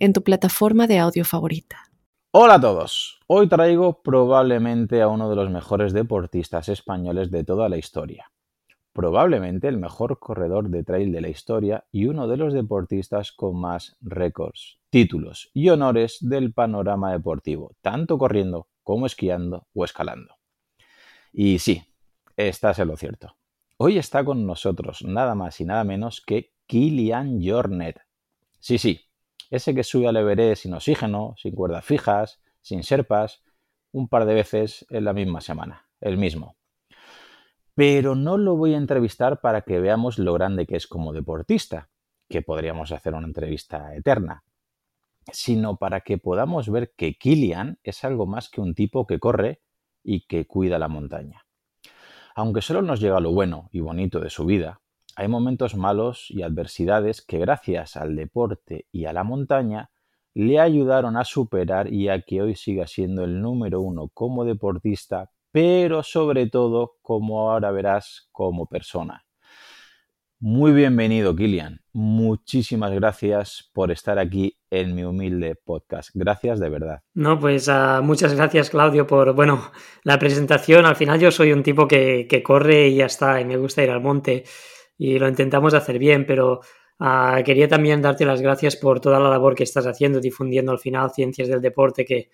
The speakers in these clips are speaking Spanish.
en tu plataforma de audio favorita. Hola a todos. Hoy traigo probablemente a uno de los mejores deportistas españoles de toda la historia. Probablemente el mejor corredor de trail de la historia y uno de los deportistas con más récords, títulos y honores del panorama deportivo, tanto corriendo como esquiando o escalando. Y sí, estás en lo cierto. Hoy está con nosotros nada más y nada menos que Kilian Jornet. Sí, sí, ese que sube al Everest sin oxígeno, sin cuerdas fijas, sin serpas, un par de veces en la misma semana, el mismo. Pero no lo voy a entrevistar para que veamos lo grande que es como deportista, que podríamos hacer una entrevista eterna, sino para que podamos ver que Kilian es algo más que un tipo que corre y que cuida la montaña. Aunque solo nos llega lo bueno y bonito de su vida, hay momentos malos y adversidades que gracias al deporte y a la montaña le ayudaron a superar y a que hoy siga siendo el número uno como deportista, pero sobre todo, como ahora verás, como persona. Muy bienvenido, Kilian. Muchísimas gracias por estar aquí en mi humilde podcast. Gracias de verdad. No, pues uh, muchas gracias, Claudio, por bueno la presentación. Al final yo soy un tipo que, que corre y ya está, y me gusta ir al monte y lo intentamos hacer bien, pero uh, quería también darte las gracias por toda la labor que estás haciendo, difundiendo al final ciencias del deporte, que,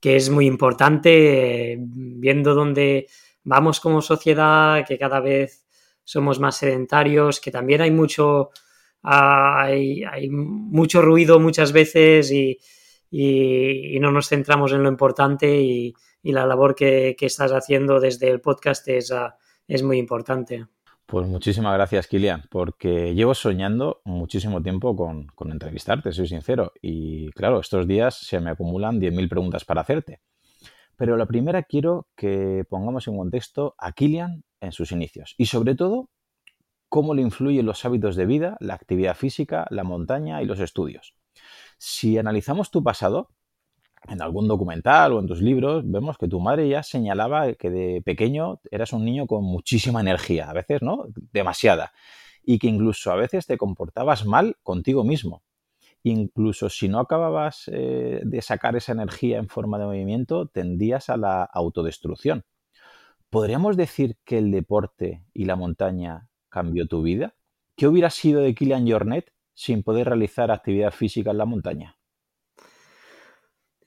que es muy importante, eh, viendo dónde vamos como sociedad, que cada vez somos más sedentarios, que también hay mucho, uh, hay, mucho ruido muchas veces y, y, y, no nos centramos en lo importante y, y la labor que, que, estás haciendo desde el podcast es, uh, es muy importante. Pues muchísimas gracias, Kilian, porque llevo soñando muchísimo tiempo con, con, entrevistarte, soy sincero. Y claro, estos días se me acumulan 10.000 preguntas para hacerte. Pero la primera quiero que pongamos en contexto a Kilian en sus inicios y sobre todo cómo le influyen los hábitos de vida, la actividad física, la montaña y los estudios. Si analizamos tu pasado, en algún documental o en tus libros vemos que tu madre ya señalaba que de pequeño eras un niño con muchísima energía, a veces, ¿no? Demasiada. Y que incluso a veces te comportabas mal contigo mismo. Incluso si no acababas eh, de sacar esa energía en forma de movimiento, tendías a la autodestrucción. ¿Podríamos decir que el deporte y la montaña cambió tu vida? ¿Qué hubiera sido de Kilian Jornet sin poder realizar actividad física en la montaña?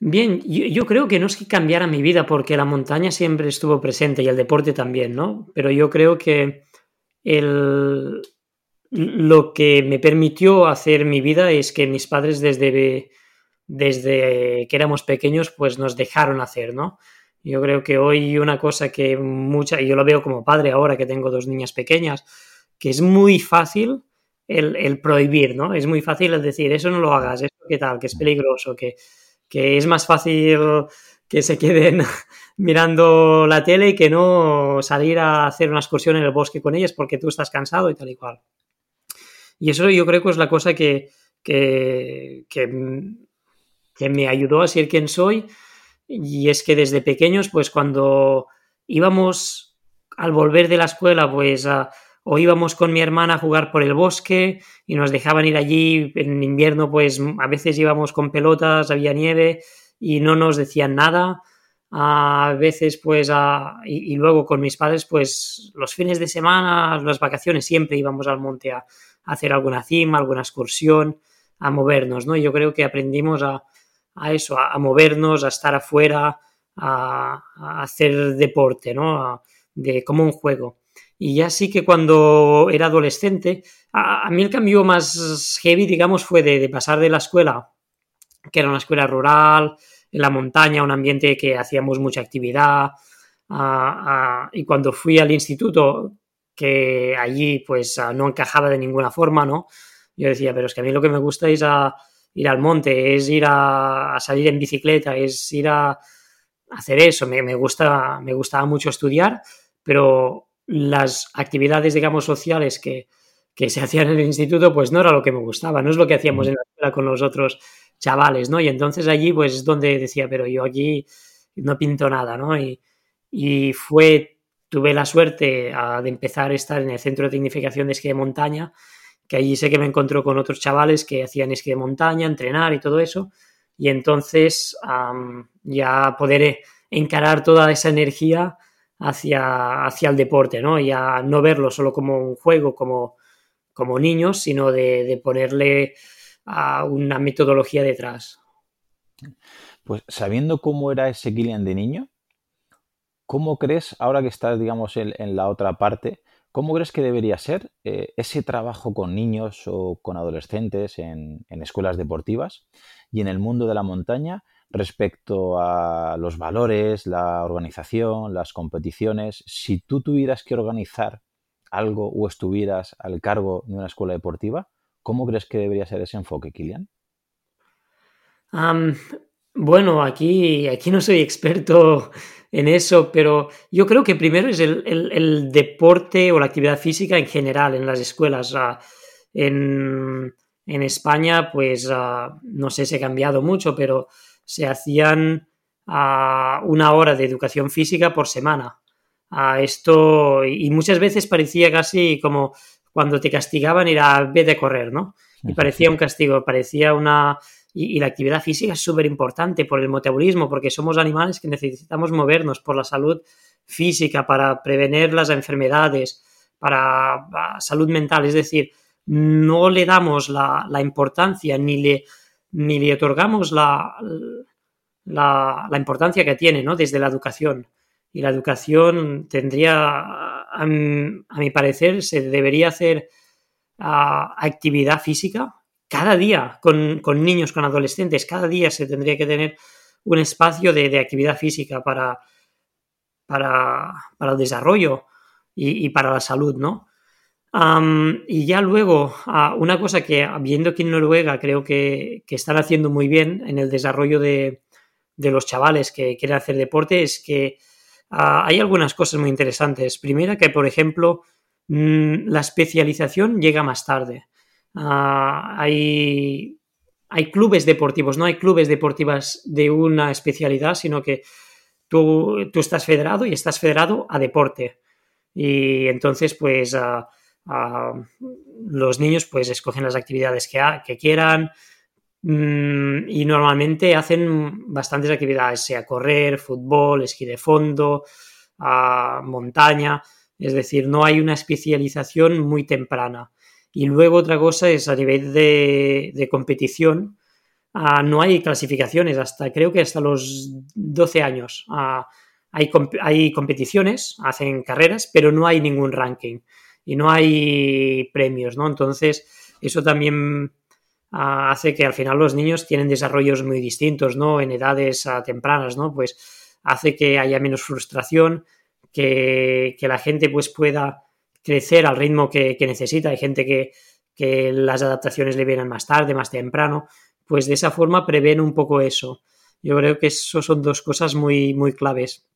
Bien, yo, creo que no es que cambiara mi vida porque la montaña siempre estuvo presente y el deporte también, ¿no? Pero yo creo que el, lo que me permitió hacer mi vida es que mis padres desde, desde que éramos pequeños pues nos dejaron hacer, ¿no? Yo creo que hoy una cosa que mucha, y yo lo veo como padre ahora que tengo dos niñas pequeñas, que es muy fácil el, el prohibir, ¿no? Es muy fácil el decir, eso no lo hagas, eso qué tal, que es peligroso, que que es más fácil que se queden mirando la tele y que no salir a hacer una excursión en el bosque con ellas porque tú estás cansado y tal y cual. Y eso yo creo que es la cosa que, que, que, que me ayudó a ser quien soy. Y es que desde pequeños, pues cuando íbamos al volver de la escuela, pues a o íbamos con mi hermana a jugar por el bosque y nos dejaban ir allí en invierno, pues a veces íbamos con pelotas, había nieve y no nos decían nada. A veces, pues, a, y, luego con mis padres, pues los fines de semana, las vacaciones, siempre íbamos al monte a, a hacer alguna cima, alguna excursión, a movernos, ¿no? Yo creo que aprendimos a, a eso, a, movernos, a estar afuera, a, a hacer deporte, ¿no? de, como un juego. Y ya sí que cuando era adolescente, a, a mí el cambio más heavy, digamos, fue de, pasar de la escuela, que era una escuela rural, en la montaña, un ambiente que hacíamos mucha actividad, a, a, y cuando fui al instituto, que allí pues no encajaba de ninguna forma, ¿no? Yo decía, pero es que a mí lo que me gusta es, ir al monte, es ir a, salir en bicicleta, es ir a hacer eso. Me, me, gusta, me gustaba mucho estudiar, pero las actividades, digamos, sociales que, que se hacían en el instituto, pues no era lo que me gustaba, no es lo que hacíamos en la escuela con los otros chavales, ¿no? Y entonces allí, pues es donde decía, pero yo aquí no pinto nada, ¿no? Y, y fue, tuve la suerte de empezar a estar en el centro de tecnificación de esquí de montaña, que allí sé que me encontró con otros chavales que hacían esquí de montaña, entrenar y todo eso, y entonces ya poder encarar toda esa energía hacia, hacia el deporte, ¿no? Ya no verlo solo como un juego, como, como niños, sino de, ponerle a una metodología detrás. Pues sabiendo cómo era ese Kilian de niño, ¿cómo crees, ahora que estás, digamos, en, la otra parte, cómo crees que debería ser eh, ese trabajo con niños o con adolescentes en, escuelas deportivas y en el mundo de la montaña respecto a los valores, la organización, las competiciones? Si tú tuvieras que organizar algo o estuvieras al cargo de una escuela deportiva, ¿cómo crees que debería ser ese enfoque, Kilian? bueno, aquí, aquí no soy experto en eso, pero yo creo que primero es el, deporte o la actividad física en general en las escuelas. en, España, pues no sé si ha cambiado mucho, pero se hacían una hora de educación física por semana. esto, y muchas veces parecía casi como cuando te castigaban ir a vez de correr, ¿no? Y parecía un castigo, parecía una, y, la actividad física es súper importante por el metabolismo, porque somos animales que necesitamos movernos por la salud física, para prevenir las enfermedades, para, salud mental. Es decir, no le damos la, importancia ni le, ni le otorgamos la, la, importancia que tiene ¿no? desde la educación. Y la educación tendría, a, mi parecer, se debería hacer actividad física cada día con, niños, con adolescentes, cada día se tendría que tener un espacio de, actividad física para, para, el desarrollo y, para la salud, ¿no? Y ya luego, una cosa que viendo que en Noruega creo que, están haciendo muy bien en el desarrollo de, los chavales que quieren hacer deporte es que hay algunas cosas muy interesantes. Primera, que por ejemplo, mm, la especialización llega más tarde. Hay, hay clubes deportivos, no hay clubes deportivas de una especialidad, sino que tú, tú estás federado y estás federado a deporte. Y entonces, pues, los niños pues escogen las actividades que, que quieran mm, y normalmente hacen bastantes actividades, sea correr, fútbol, esquí de fondo, montaña, es decir, no hay una especialización muy temprana. Y luego otra cosa es a nivel de, competición, ah, no hay clasificaciones hasta creo que hasta los 12 años. Hay, hay, competiciones, hacen carreras, pero no hay ningún ranking y no hay premios, ¿no? Entonces, eso también ah, hace que al final los niños tienen desarrollos muy distintos, ¿no? En edades tempranas, ¿no? Pues hace que haya menos frustración, que, que la gente pues pueda crecer al ritmo que, necesita. Hay gente que, las adaptaciones le vienen más tarde, más temprano. Pues de esa forma prevén un poco eso. Yo creo que eso son dos cosas muy, muy claves.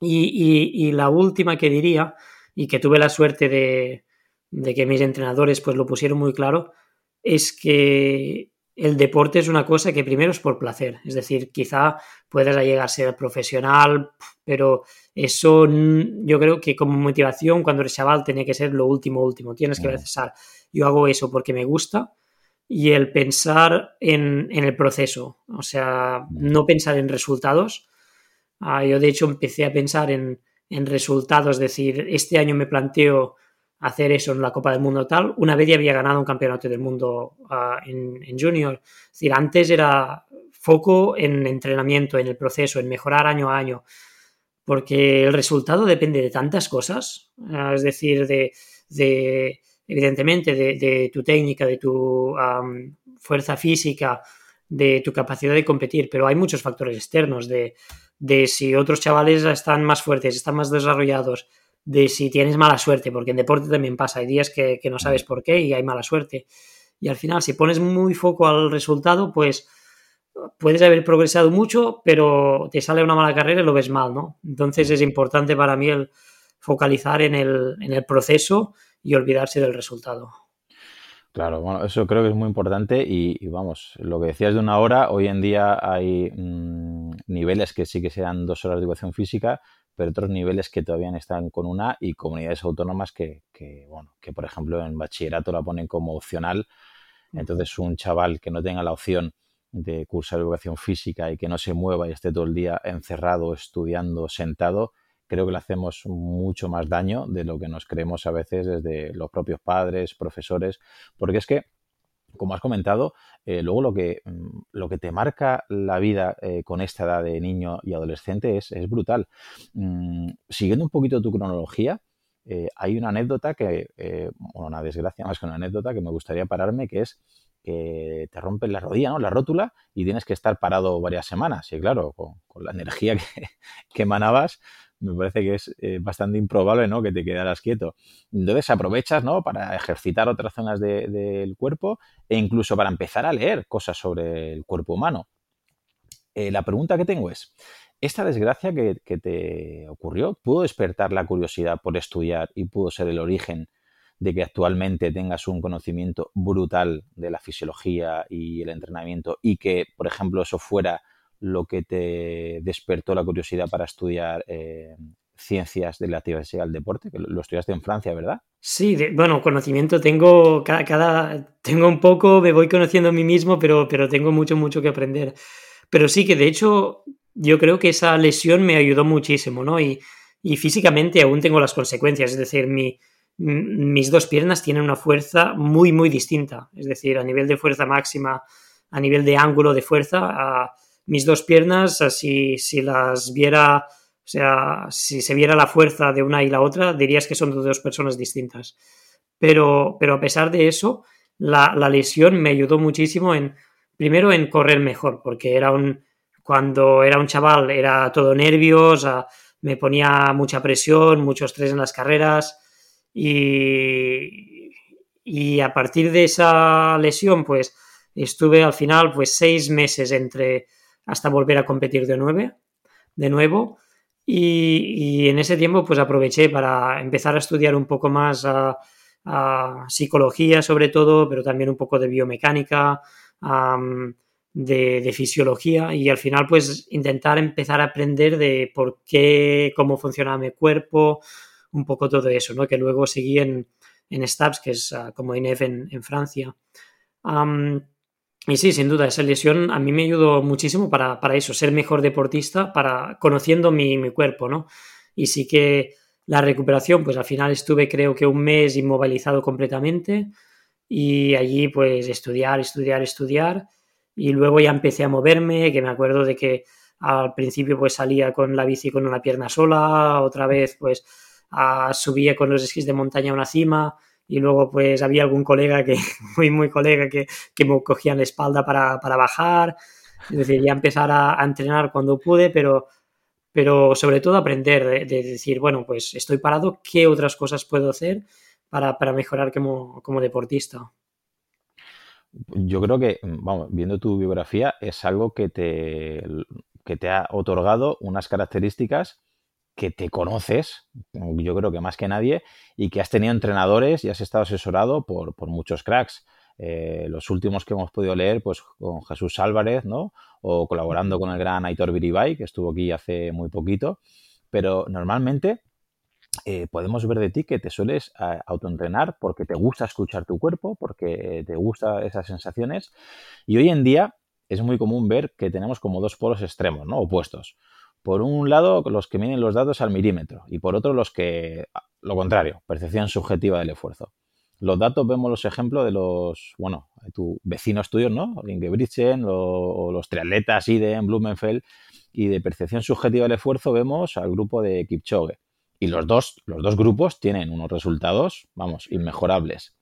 Y, la última que diría, y que tuve la suerte de, de, que mis entrenadores pues lo pusieron muy claro, es que el deporte es una cosa que primero es por placer. Es decir, quizá puedas llegar a ser profesional, pero eso yo creo que como motivación cuando eres chaval tiene que ser lo último, último. Tienes que pensar, yo hago eso porque me gusta y el pensar en, el proceso, o sea, no pensar en resultados. Ah, yo de hecho empecé a pensar en, en resultados, es decir, este año me planteo hacer eso en la Copa del Mundo tal, una vez ya había ganado un campeonato del mundo ah, en, en, junior. Decir, antes era foco en entrenamiento, en el proceso, en mejorar año a año porque el resultado depende de tantas cosas, ah, es decir, de, evidentemente, de, tu técnica, de tu fuerza física, de tu capacidad de competir, pero hay muchos factores externos, de, si otros chavales están más fuertes, están más desarrollados, de si tienes mala suerte, porque en deporte también pasa, hay días que, no sabes por qué y hay mala suerte. y al final si pones muy foco al resultado, pues puedes haber progresado mucho, pero te sale una mala carrera y lo ves mal, ¿no? Entonces es importante para mí el focalizar en el, en el proceso y olvidarse del resultado. Claro, bueno, eso creo que es muy importante y, vamos, lo que decías de una hora, hoy en día hay mm, niveles que sí que sean dos horas de educación física, pero otros niveles que todavía están con una y comunidades autónomas que, que, bueno, que por ejemplo en bachillerato la ponen como opcional. Entonces un chaval que no tenga la opción de cursar educación física y que no se mueva y esté todo el día encerrado, estudiando, sentado, creo que le hacemos mucho más daño de lo que nos creemos a veces desde los propios padres, profesores, porque es que, como has comentado, eh, luego lo que, mm, lo que te marca la vida eh, con esta edad de niño y adolescente es, es brutal. Mm, siguiendo un poquito tu cronología, eh, hay una anécdota que, bueno, una desgracia más que una anécdota que me gustaría pararme, que es que te rompen la rodilla, ¿no? La rótula y tienes que estar parado varias semanas. Y claro, con, la energía que, que, emanabas, me parece que es eh, bastante improbable, ¿no? Que te quedaras quieto. Entonces aprovechas, ¿no? Para ejercitar otras zonas del cuerpo e incluso para empezar a leer cosas sobre el cuerpo humano. Eh, la pregunta que tengo es, ¿esta desgracia que te ocurrió pudo despertar la curiosidad por estudiar y pudo ser el origen de que actualmente tengas un conocimiento brutal de la fisiología y el entrenamiento y que, por ejemplo, eso fuera lo que te despertó la curiosidad para estudiar eh, ciencias de la actividad al deporte, que lo estudiaste en Francia, ¿verdad? Sí, bueno, conocimiento tengo cada, cada, tengo un poco, me voy conociendo a mí mismo, pero, pero tengo mucho, mucho que aprender. Pero sí que de hecho yo creo que esa lesión me ayudó muchísimo, ¿no? Y, y físicamente aún tengo las consecuencias, es decir, mi, mis dos piernas tienen una fuerza muy, muy distinta. Es decir, a nivel de fuerza máxima, a nivel de ángulo de fuerza, a mis dos piernas, si, si las viera, o sea, si se viera la fuerza de una y la otra, dirías que son dos personas distintas. Pero, pero a pesar de eso, la, la lesión me ayudó muchísimo en, primero, en correr mejor, porque era un, cuando era un chaval era todo nervios, me ponía mucha presión, mucho estrés en las carreras, y, a partir de esa lesión, pues estuve al final pues seis meses entre hasta volver a competir de, nueve, de nuevo. Y, en ese tiempo pues aproveché para empezar a estudiar un poco más a, psicología sobre todo, pero también un poco de biomecánica, de, fisiología y al final pues intentar empezar a aprender de por qué, cómo funciona mi cuerpo, un poco todo eso, ¿no? Que luego seguí en, en Stabs, que es uh, como INEF en, en Francia. Y sí, sin duda, esa lesión a mí me ayudó muchísimo para, para eso, ser mejor deportista, para conociendo mi, mi, cuerpo, ¿no? Y sí que la recuperación, pues al final estuve creo que un mes inmovilizado completamente y allí pues estudiar, estudiar, estudiar y luego ya empecé a moverme, que me acuerdo de que al principio pues salía con la bici con una pierna sola, otra vez pues subía con los esquís de montaña a una cima y luego pues había algún colega que, muy, muy colega, que, que me cogía en la espalda para, para bajar. Es decir, ya empezar a, entrenar cuando pude, pero, pero sobre todo aprender, de, decir, bueno, pues estoy parado, ¿qué otras cosas puedo hacer para, para mejorar como, como deportista? Yo creo que, vamos, viendo tu biografía, es algo que te, que te ha otorgado unas características que te conoces, yo creo que más que nadie, y que has tenido entrenadores y has estado asesorado por, muchos cracks. Eh, los últimos que hemos podido leer, pues con Jesús Álvarez, ¿no? O colaborando con el gran Aitor Viribay, que estuvo aquí hace muy poquito. Pero normalmente eh, podemos ver de ti que te sueles eh, autoentrenar porque te gusta escuchar tu cuerpo, porque te gustan esas sensaciones. Y hoy en día es muy común ver que tenemos como dos polos extremos, ¿no? Opuestos. Por un lado, los que miden los datos al milímetro y por otro, los que, lo contrario, percepción subjetiva del esfuerzo. Los datos vemos los ejemplos de los, bueno, tu vecinos tuyos, ¿no? Ingebrigtsen o, los triatletas Iden, Blumenfeld. Y de percepción subjetiva del esfuerzo vemos al grupo de Kipchoge. Y los dos, los dos grupos tienen unos resultados, vamos, inmejorables.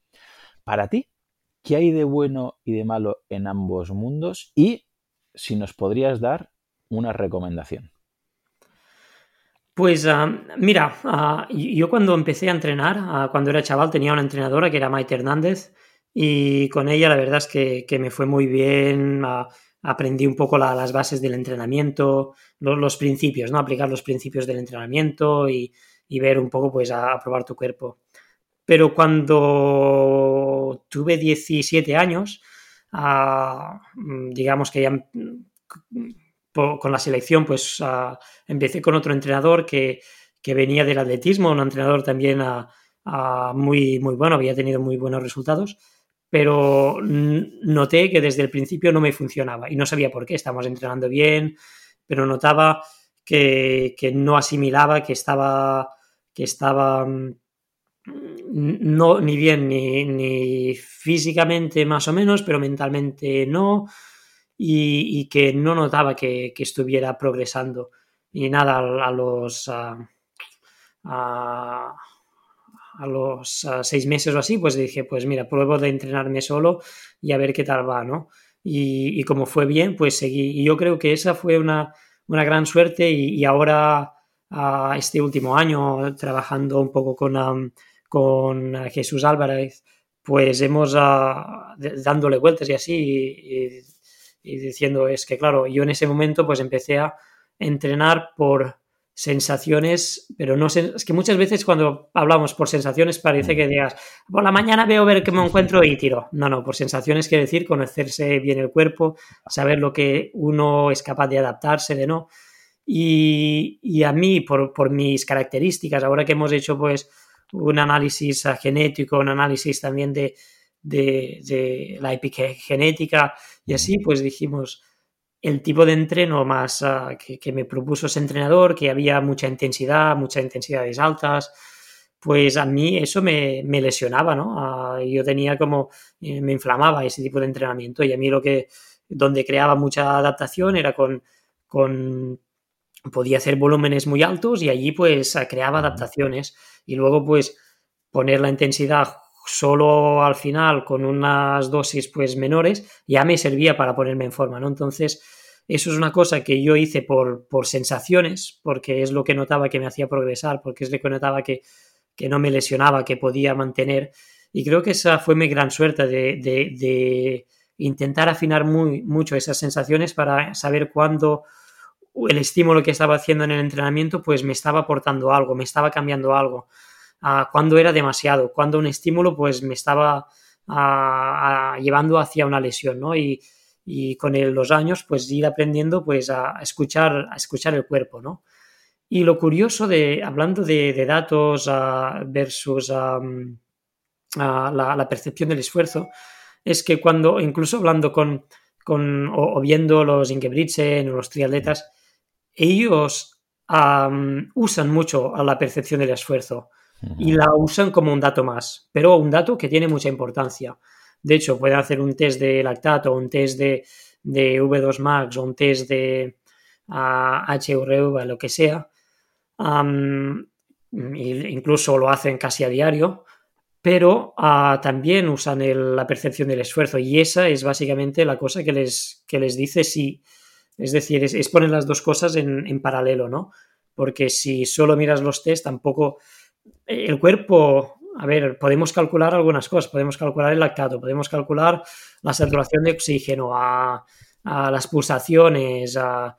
Para ti, ¿qué hay de bueno y de malo en ambos mundos? Y si nos podrías dar una recomendación. Pues ah, mira, ah, yo cuando empecé a entrenar, ah, cuando era chaval, tenía una entrenadora que era Maite Hernández y con ella la verdad es que, me fue muy bien, aprendí un poco las bases del entrenamiento, los, principios, ¿no? Aplicar los principios del entrenamiento y, ver un poco, pues, a, probar tu cuerpo. Pero cuando tuve 17 años, ah, digamos que ya con la selección, pues empecé con otro entrenador que, venía del atletismo, un entrenador también muy, muy bueno, había tenido muy buenos resultados pero noté que desde el principio no me funcionaba y no sabía por qué. Estábamos entrenando bien, pero notaba que, no asimilaba, que estaba, que estaba mm, no, ni bien ni, físicamente más o menos, pero mentalmente no, y, que no notaba que, estuviera progresando. Y nada, a, los a los seis meses o así, pues dije, pues mira, pruebo de entrenarme solo y a ver qué tal va, ¿no? Y, como fue bien, pues seguí. Y yo creo que esa fue una, gran suerte y, ahora, este último año, trabajando un poco con, con Jesús Álvarez, pues hemos dándole vueltas y así y, diciendo es que claro, yo en ese momento pues empecé a entrenar por sensaciones, pero no sé, es que muchas veces cuando hablamos por sensaciones parece que digas, por la mañana veo ver qué me encuentro y tiro. No, no, por sensaciones quiere decir conocerse bien el cuerpo, saber lo que uno es capaz de adaptarse, de no. Y, a mí, por, mis características, ahora que hemos hecho pues un análisis genético, un análisis también de, de, de la epigenética y así, pues dijimos, el tipo de entreno más ah, que, me propuso ese entrenador, que había mucha intensidad, muchas intensidades altas, pues a mí eso me, lesionaba, ¿no? Ah, yo tenía como, eh, me inflamaba ese tipo de entrenamiento y a mí lo que, donde creaba mucha adaptación era con, con podía hacer volúmenes muy altos y allí pues creaba adaptaciones. Y luego pues poner la intensidad solo al final con unas dosis pues menores ya me servía para ponerme en forma, ¿no? Entonces, eso es una cosa que yo hice por, por sensaciones, porque es lo que notaba que me hacía progresar, porque es lo que notaba que, que no me lesionaba, que podía mantener. Y creo que esa fue mi gran suerte de, de, intentar afinar muy, mucho esas sensaciones para saber cuándo el estímulo que estaba haciendo en el entrenamiento pues me estaba aportando algo, me estaba cambiando algo cuando era demasiado, cuando un estímulo pues me estaba llevando hacia una lesión, ¿no? Y, con los años pues ir aprendiendo pues a, escuchar, a escuchar el cuerpo, ¿no? Y lo curioso de, hablando de, datos versus la, percepción del esfuerzo, es que cuando, incluso hablando con, con o, viendo los Ingebrigtsen o los triatletas, ellos usan mucho a la percepción del esfuerzo y la usan como un dato más, pero un dato que tiene mucha importancia. De hecho, pueden hacer un test de lactato, un test de, de V2 Max o un test de uh, lo que sea. incluso lo hacen casi a diario, pero ah, también usan la percepción del esfuerzo y esa es básicamente la cosa que les, que les dice si, es decir, es, poner las dos cosas en, en, paralelo, ¿no? Porque si solo miras los test, tampoco el cuerpo, a ver, podemos calcular algunas cosas, podemos calcular el lactato, podemos calcular la saturación de oxígeno, a, las pulsaciones, a,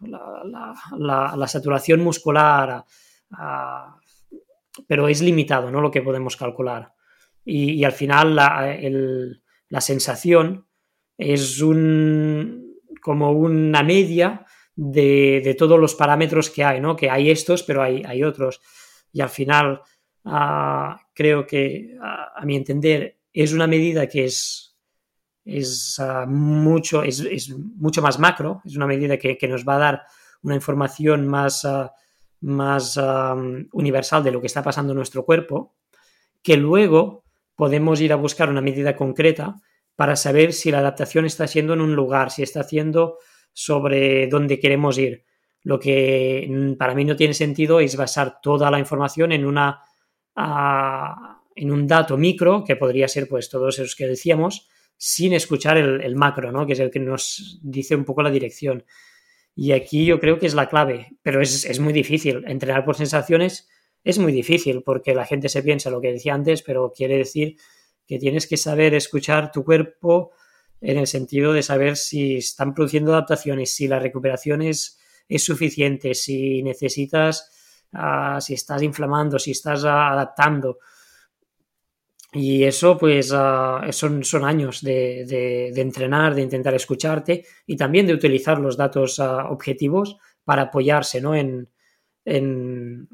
la, saturación muscular, pero es limitado, ¿no? Lo que podemos calcular. Y, al final la, sensación es un, como una media de, todos los parámetros que hay, ¿no? Que hay estos, pero hay, hay otros. Y al final, ah, creo que, a mi entender, es una medida que es, es, ah, mucho, es, mucho más macro, es una medida que, nos va a dar una información más, ah, más universal de lo que está pasando en nuestro cuerpo, que luego podemos ir a buscar una medida concreta para saber si la adaptación está siendo en un lugar, si está haciendo sobre dónde queremos ir. Lo que mm, para mí no tiene sentido es basar toda la información en una en un dato micro, que podría ser pues todos esos que decíamos, sin escuchar el, macro, ¿no? que es el que nos dice un poco la dirección. Y aquí yo creo que es la clave, pero es, es muy difícil. Entrenar por sensaciones es muy difícil porque la gente se piensa lo que decía antes, pero quiere decir que tienes que saber escuchar tu cuerpo en el sentido de saber si están produciendo adaptaciones, si la recuperación es, suficiente, si necesitas, ah, si estás inflamando, si estás adaptando. Y eso, pues, ah, son, son, años de, entrenar, de intentar escucharte y también de utilizar los datos ah, objetivos para apoyarse ¿no? en, en,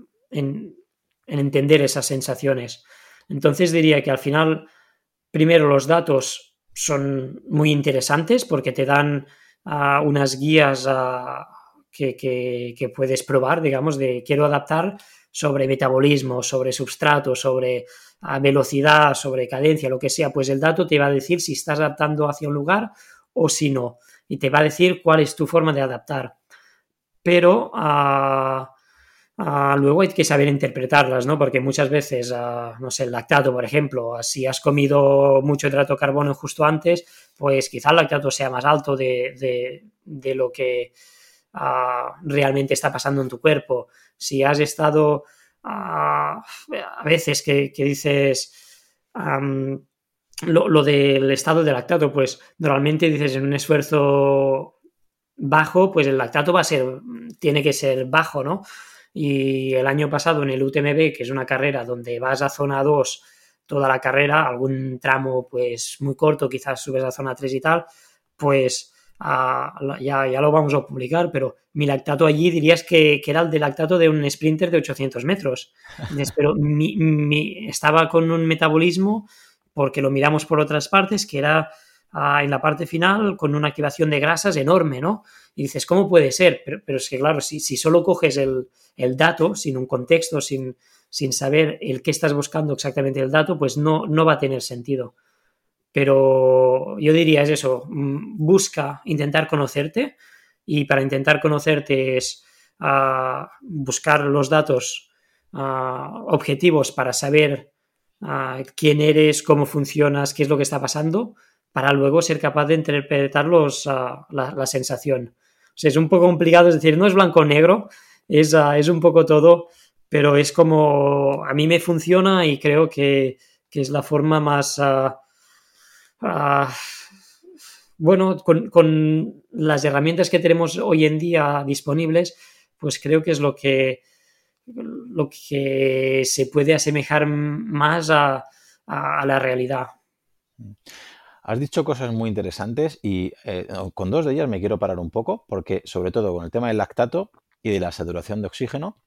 entender esas sensaciones. Entonces diría que al final, primero los datos son muy interesantes porque te dan ah, unas guías ah, que, puedes probar, digamos, de quiero adaptar sobre metabolismo, sobre substrato, sobre ah, velocidad, sobre cadencia, lo que sea, pues el dato te va a decir si estás adaptando hacia un lugar o si no, y te va a decir cuál es tu forma de adaptar. Pero Ah, luego hay que saber interpretarlas, ¿no? Porque muchas veces, ah, no sé, el lactato, por ejemplo, si has comido mucho hidrato de carbono justo antes, pues quizá el lactato sea más alto de, lo que ah, realmente está pasando en tu cuerpo. Si has estado a veces que, dices lo, lo, del estado de lactato, pues normalmente dices en un esfuerzo bajo, pues el lactato va a ser, tiene que ser bajo, ¿no? Y el año pasado en el UTMB, que es una carrera donde vas a zona 2 toda la carrera, algún tramo pues muy corto, quizás subes a zona 3 y tal, pues ya, ya, lo vamos a publicar, pero mi lactato allí dirías que, era el de lactato de un sprinter de 800 metros. Pero mi, estaba con un metabolismo, porque lo miramos por otras partes, que era ah, en la parte final con una activación de grasas enorme, ¿no? Y dices, ¿cómo puede ser? Pero, pero es que, claro, si, solo coges el, dato, sin un contexto, sin, saber el qué estás buscando exactamente el dato, pues no, no va a tener sentido. Pero yo diría es eso, mm, busca intentar conocerte y para intentar conocerte es uh, buscar los datos uh, objetivos para saber uh, quién eres, cómo funcionas, qué es lo que está pasando, para luego ser capaz de interpretar los, la, la, sensación es un poco complicado, es decir, no es blanco o negro, es, ah, es un poco todo, pero es como a mí me funciona y creo que, es la forma más... Ah, ah, bueno, con, las herramientas que tenemos hoy en día disponibles, pues creo que es lo que, lo que se puede asemejar más a, a la realidad. Has dicho cosas muy interesantes y eh, con dos de ellas me quiero parar un poco, porque sobre todo con el tema del lactato y de la saturación de oxígeno,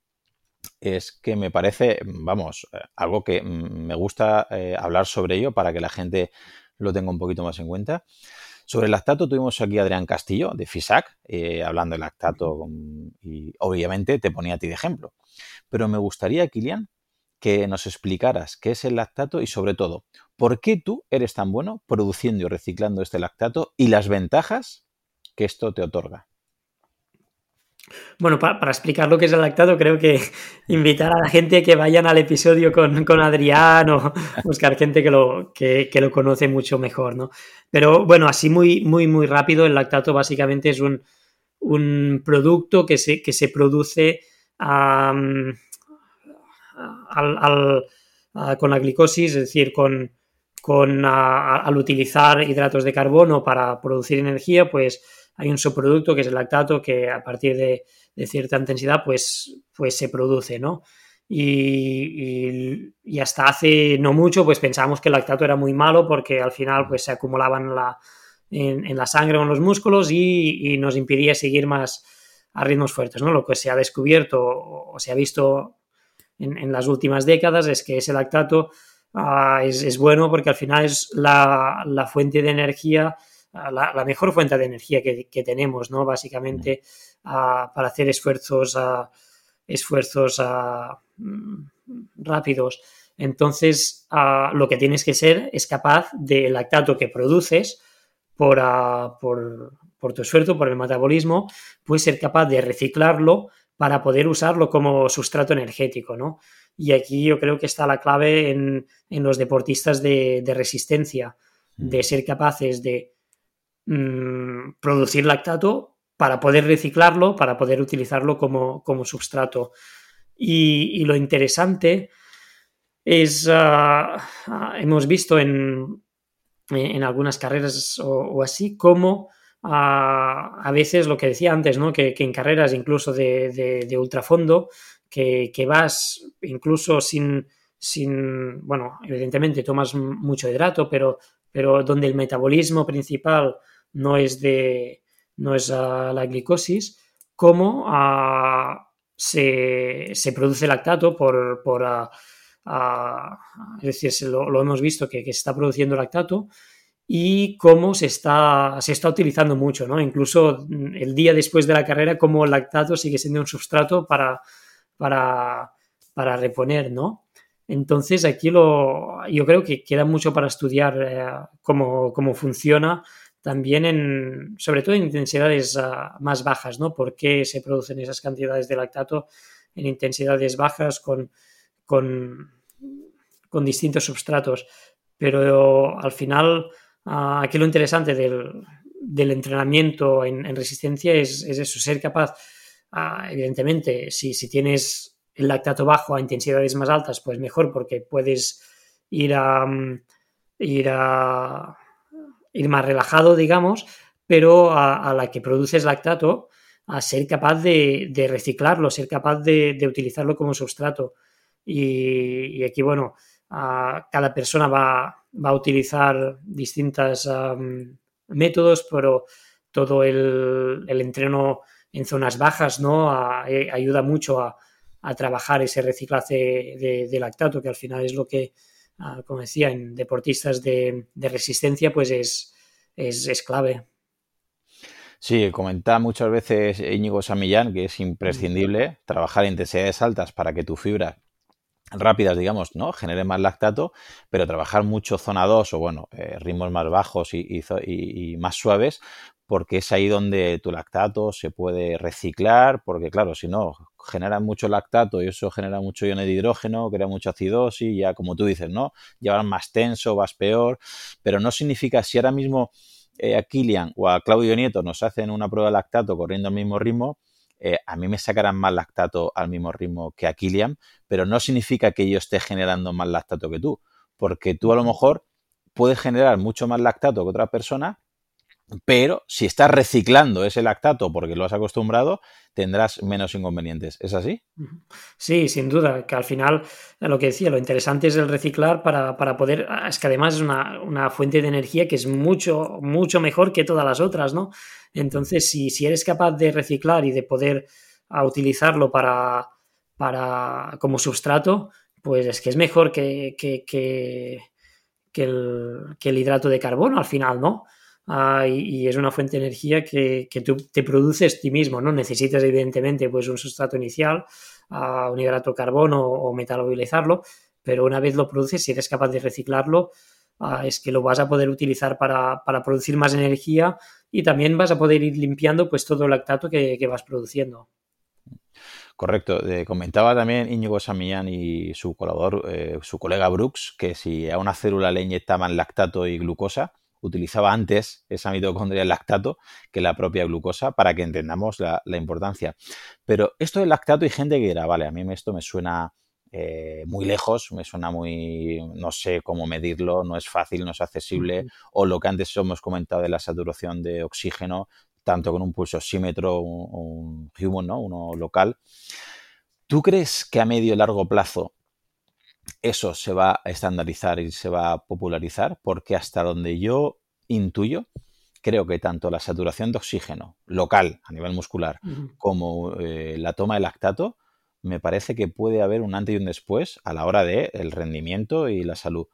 es que me parece, vamos, eh, algo que mm, me gusta eh, hablar sobre ello para que la gente lo tenga un poquito más en cuenta. Sobre el lactato tuvimos aquí a Adrián Castillo de FISAC hablando de lactato y obviamente te ponía a ti de ejemplo. Pero me gustaría, Kilian, que nos explicaras qué es el lactato y sobre todo, por qué tú eres tan bueno produciendo y reciclando este lactato y las ventajas que esto te otorga. Bueno, para, explicar lo que es el lactato, creo que invitar a la gente que vayan al episodio con, con Adrián o buscar gente que lo, que, lo conoce mucho mejor, ¿no? Pero bueno, así muy, muy, muy rápido, el lactato básicamente es un, producto que se, que se produce con la glicosis, es decir, con, con al utilizar hidratos de carbono para producir energía, pues hay un subproducto que es el lactato que a partir de, cierta intensidad pues, pues se produce, ¿no? Y, hasta hace no mucho pues pensábamos que el lactato era muy malo porque al final pues se acumulaba en la, en, la sangre o en los músculos y, nos impedía seguir más a ritmos fuertes, ¿no? Lo que se ha descubierto o se ha visto en, las últimas décadas es que ese lactato ah, es, bueno porque al final es la, fuente de energía, ah, la, mejor fuente de energía que, tenemos, ¿no? Básicamente ah, para hacer esfuerzos, esfuerzos mm, rápidos. Entonces, lo que tienes que ser es capaz del lactato que produces por, por, por tu esfuerzo, por el metabolismo, puedes ser capaz de reciclarlo para poder usarlo como sustrato energético, ¿no? Y aquí yo creo que está la clave en, los deportistas de, resistencia, de mm. ser capaces de mm, producir lactato para poder reciclarlo, para poder utilizarlo como, como sustrato. Y, lo interesante es, ah, ah, hemos visto en, en algunas carreras o, así como a veces lo que decía antes, ¿no? que, en carreras incluso de, de, ultrafondo, que, que, vas incluso sin, sin, bueno, evidentemente tomas mucho hidrato, pero, pero donde el metabolismo principal no es de, no es la glicosis, cómo se, se, produce lactato por, por es decir, lo, hemos visto que, que, se está produciendo lactato y cómo se está, se está utilizando mucho, ¿no? Incluso el día después de la carrera, cómo el lactato sigue siendo un sustrato para, para, para reponer, ¿no? Entonces aquí lo, yo creo que queda mucho para estudiar eh, cómo, cómo, funciona también en, sobre todo en intensidades ah, más bajas, ¿no? ¿Por qué se producen esas cantidades de lactato en intensidades bajas con, con, con distintos substratos? Pero al final, ah, aquí lo interesante del, entrenamiento en, resistencia es, es, eso, ser capaz, ah, evidentemente, si, tienes el lactato bajo a intensidades más altas, pues mejor porque puedes ir a, mm, ir a ir más relajado, digamos, pero a, la que produces lactato, a ser capaz de, reciclarlo, ser capaz de, utilizarlo como sustrato. Y, aquí, bueno, cada persona va, a utilizar distintos métodos, pero todo el, entreno en zonas bajas ¿no? Eh, ayuda mucho a, trabajar ese reciclaje de, lactato, que al final es lo que, Ah, como decía, en deportistas de, resistencia, pues es, es, clave. Sí, comenta muchas veces Íñigo Samillán que es imprescindible trabajar en intensidades altas para que tu fibra rápidas, digamos, ¿no? Genere más lactato, pero trabajar mucho zona 2 o, bueno, eh, ritmos más bajos y, más suaves, porque es ahí donde tu lactato se puede reciclar, porque claro, si no, genera mucho lactato y eso genera mucho iones de hidrógeno, crea mucha acidosis, ya como tú dices, ¿no? Llevarás más tenso, vas peor, pero no significa si ahora mismo eh, a Kilian o a Claudio Nieto nos hacen una prueba de lactato corriendo al mismo ritmo, eh, a mí me sacarán más lactato al mismo ritmo que a Kilian, pero no significa que yo esté generando más lactato que tú, porque tú a lo mejor puedes generar mucho más lactato que otra persona, pero si estás reciclando ese lactato porque lo has acostumbrado, tendrás menos inconvenientes. ¿Es así? Sí, sin duda, que al final, lo que decía, lo interesante es el reciclar para, poder, es que además es una, una, fuente de energía que es mucho, mucho mejor que todas las otras, ¿no? Entonces, si, si eres capaz de reciclar y de poder utilizarlo para, para, como sustrato, pues es que es mejor que, que, que, el, el, hidrato de carbono al final, ¿no? Ah, y, es una fuente de energía que, tú te produces ti mismo, ¿no? Necesitas evidentemente pues un sustrato inicial, uh, un hidrato de carbono o metalobilizarlo, pero una vez lo produces, si eres capaz de reciclarlo, ah, es que lo vas a poder utilizar para, para producir más energía y también vas a poder ir limpiando pues todo el lactato que, vas produciendo. Correcto. comentaba también Íñigo Samillán y su colaborador, eh, su colega Brooks, que si a una célula le inyectaban lactato y glucosa, utilizaba antes esa mitocondria el lactato que la propia glucosa para que entendamos la, la, importancia. Pero esto del lactato hay gente que dirá, vale, a mí esto me suena eh, muy lejos, me suena muy, no sé cómo medirlo, no es fácil, no es accesible, o lo que antes hemos comentado de la saturación de oxígeno, tanto con un pulso oxímetro, un, human, ¿no? uno local. ¿Tú crees que a medio y largo plazo eso se va a estandarizar y se va a popularizar? Porque hasta donde yo intuyo, creo que tanto la saturación de oxígeno local a nivel muscular como eh, la toma de lactato me parece que puede haber un antes y un después a la hora del el rendimiento y la salud.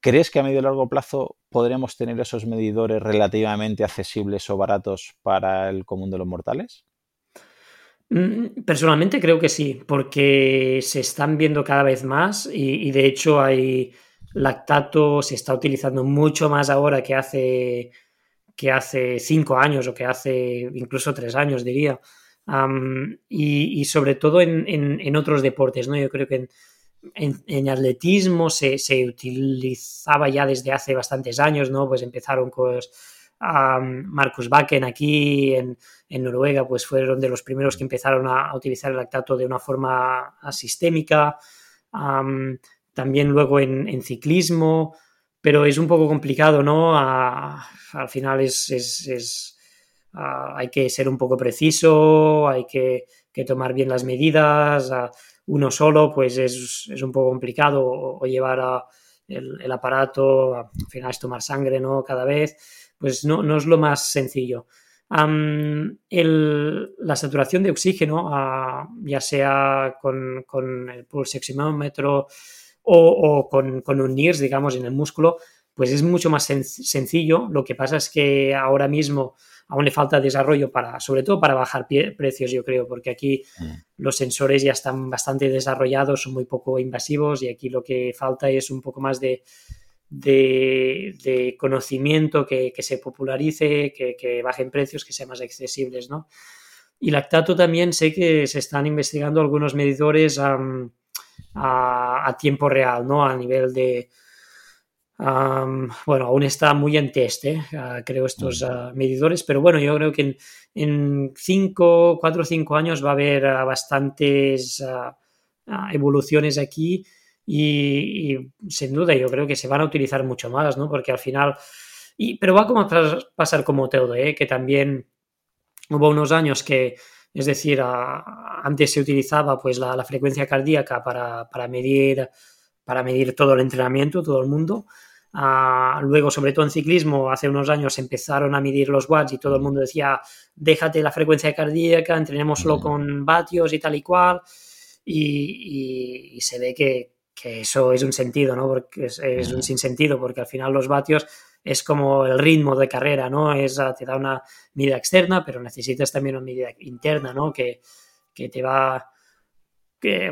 ¿Crees que a medio y largo plazo podremos tener esos medidores relativamente accesibles o baratos para el común de los mortales? Mm, personalmente creo que sí, porque se están viendo cada vez más y, de hecho hay lactato, se está utilizando mucho más ahora que hace, que hace cinco años o que hace incluso tres años, diría y, sobre todo en, otros deportes, ¿no? Yo creo que en, atletismo se, utilizaba ya desde hace bastantes años, ¿no? Pues empezaron con Marcus Bakken aquí en, Noruega, pues fueron de los primeros que empezaron a, utilizar el lactato de una forma sistémica. también luego en, ciclismo, pero es un poco complicado, ¿no? al final es, hay que ser un poco preciso, hay que, tomar bien las medidas, uno solo pues es, un poco complicado o, llevar el, aparato, al final es tomar sangre, ¿no? Cada vez, pues no, no es lo más sencillo la saturación de oxígeno, ya sea con, el pulsoximómetro o, con, un NIRS, digamos, en el músculo, pues es mucho más sencillo. Lo que pasa es que ahora mismo aún le falta desarrollo para, sobre todo para bajar precios, yo creo, porque aquí mm. los sensores ya están bastante desarrollados, son muy poco invasivos y aquí lo que falta es un poco más de, de, conocimiento que, se popularice, que, bajen precios, que sean más accesibles, ¿no? Y lactato también sé que se están investigando algunos medidores a, tiempo real, ¿no? A nivel de... bueno, aún está muy en test, ¿eh? creo, estos medidores, pero bueno, yo creo que en 5, 4 o 5 años va a haber bastantes evoluciones aquí y, sin duda yo creo que se van a utilizar mucho más, ¿no? Porque al final, y, pero va como a pasar como todo, ¿eh? Que también hubo unos años que, es decir, antes se utilizaba pues la, frecuencia cardíaca para, medir, para medir todo el entrenamiento, todo el mundo. luego, sobre todo en ciclismo, hace unos años empezaron a medir los watts y todo el mundo decía, déjate la frecuencia cardíaca, entrenemos solo con vatios y tal y cual. y se ve que, que eso es un sentido, ¿no? Porque es, un sinsentido, porque al final los vatios es como el ritmo de carrera, ¿no? Es, ah, te da una medida externa, pero necesitas también una medida interna, ¿no? Que, te va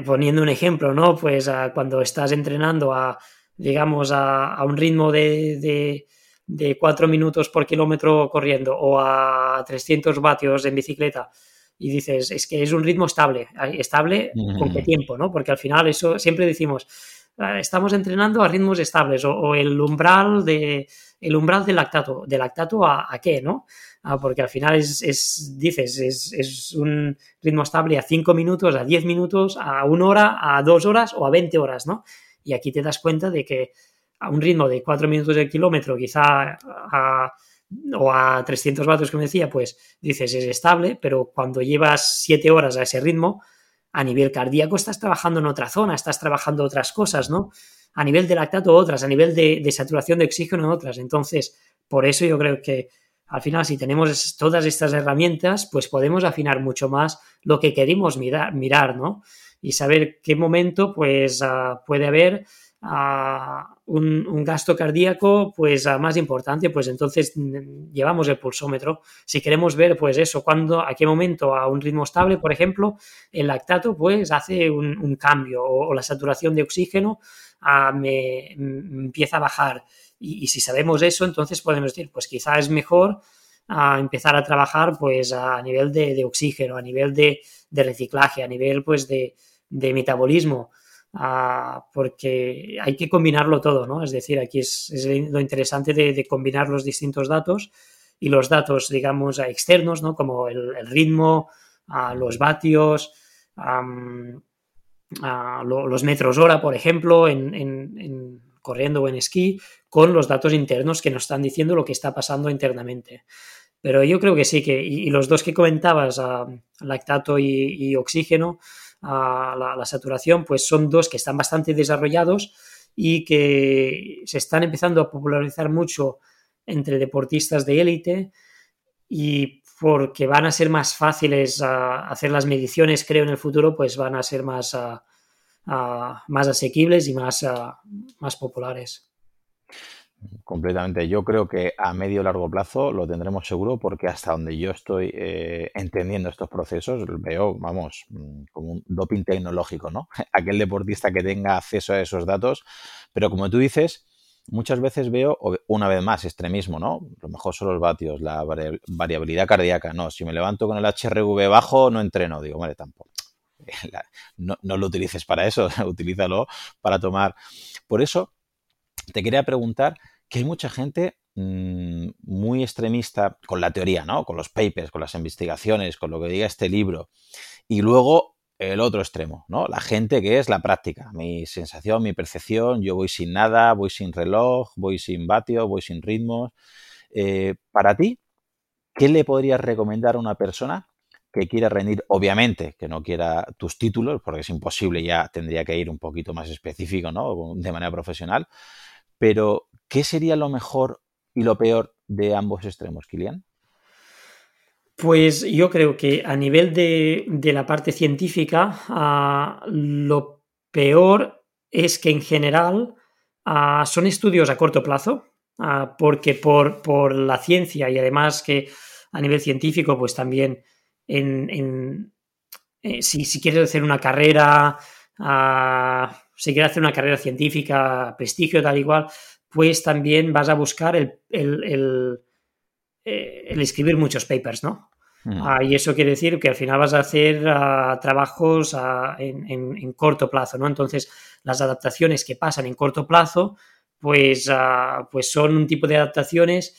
poniendo un ejemplo, ¿no? Pues ah, cuando estás entrenando a, digamos, a, un ritmo de, de, 4 minutos por kilómetro corriendo o a 300 vatios en bicicleta, y dices, es que es un ritmo estable. ¿Estable con qué tiempo? ¿no? Porque al final eso siempre decimos, ah, estamos entrenando a ritmos estables o, el umbral de el umbral del lactato. ¿De lactato a, qué? ¿no? Ah, porque al final es, dices, es, un ritmo estable a 5 minutos, a 10 minutos, a 1 hora, a 2 horas o a 20 horas, ¿no? Y aquí te das cuenta de que a un ritmo de 4 minutos de kilómetro, quizá a o a 300 vatios, como decía, pues dices es estable, pero cuando llevas 7 horas a ese ritmo, a nivel cardíaco estás trabajando en otra zona, estás trabajando otras cosas, ¿no? A nivel de lactato otras, a nivel de, saturación de oxígeno otras. Entonces, por eso yo creo que al final si tenemos todas estas herramientas, pues podemos afinar mucho más lo que queremos mirar, mirar ¿no? Y saber qué momento pues ah, puede haber a un, gasto cardíaco pues más importante, pues entonces mm, llevamos el pulsómetro. Si queremos ver pues eso, cuando, a qué momento a un ritmo estable, por ejemplo, el lactato pues hace un, cambio o, la saturación de oxígeno ah, me, empieza a bajar. Y, si sabemos eso, entonces podemos decir, pues quizá es mejor a ah, empezar a trabajar pues a nivel de, oxígeno, a nivel de, reciclaje, a nivel pues de metabolismo porque hay que combinarlo todo, ¿no? Es decir, aquí es, lo interesante de, combinar los distintos datos y los datos, digamos, externos, ¿no? Como el, ritmo, los vatios, los metros hora, por ejemplo, en, corriendo o en esquí, con los datos internos que nos están diciendo lo que está pasando internamente. Pero yo creo que sí, que y, los dos que comentabas, lactato y oxígeno, a la, saturación, pues son dos que están bastante desarrollados y que se están empezando a popularizar mucho entre deportistas de élite y porque van a ser más fáciles hacer las mediciones, creo, en el futuro, pues van a ser más, más asequibles y más, más populares. Completamente. Yo creo que a medio largo plazo lo tendremos seguro porque hasta donde yo estoy eh, entendiendo estos procesos veo, vamos, mm, como un doping tecnológico, ¿no? Aquel deportista que tenga acceso a esos datos, pero como tú dices, muchas veces veo, una vez más, extremismo, ¿no? Lo mejor son los vatios, la variabilidad cardíaca, no, si me levanto con el HRV bajo no entreno, digo, vale, tampoco. No, no lo utilices para eso, utilízalo para tomar. Por eso, te quería preguntar que hay mucha gente mm, muy extremista con la teoría, ¿no? Con los papers, con las investigaciones, con lo que diga este libro. Y luego el otro extremo, ¿no? La gente que es la práctica, mi sensación, mi percepción, yo voy sin nada, voy sin reloj, voy sin vatio, voy sin ritmos. Eh, para ti, ¿qué le podrías recomendar a una persona que quiera rendir? Obviamente, que no quiera tus títulos, porque es imposible, ya tendría que ir un poquito más específico, ¿no? De manera profesional. Pero, ¿qué sería lo mejor y lo peor de ambos extremos, Kilian? Pues yo creo que a nivel de, la parte científica, ah, lo peor es que en general ah, son estudios a corto plazo, ah, porque por, la ciencia y además que a nivel científico, pues también en, eh, si, quieres hacer una carrera, si quieres hacer una carrera científica, prestigio, tal igual, pues también vas a buscar el, el eh, escribir muchos papers, ¿no? Mm. Ah, y eso quiere decir que al final vas a hacer ah, trabajos ah, en, corto plazo, ¿no? Entonces, las adaptaciones que pasan en corto plazo, pues, pues son un tipo de adaptaciones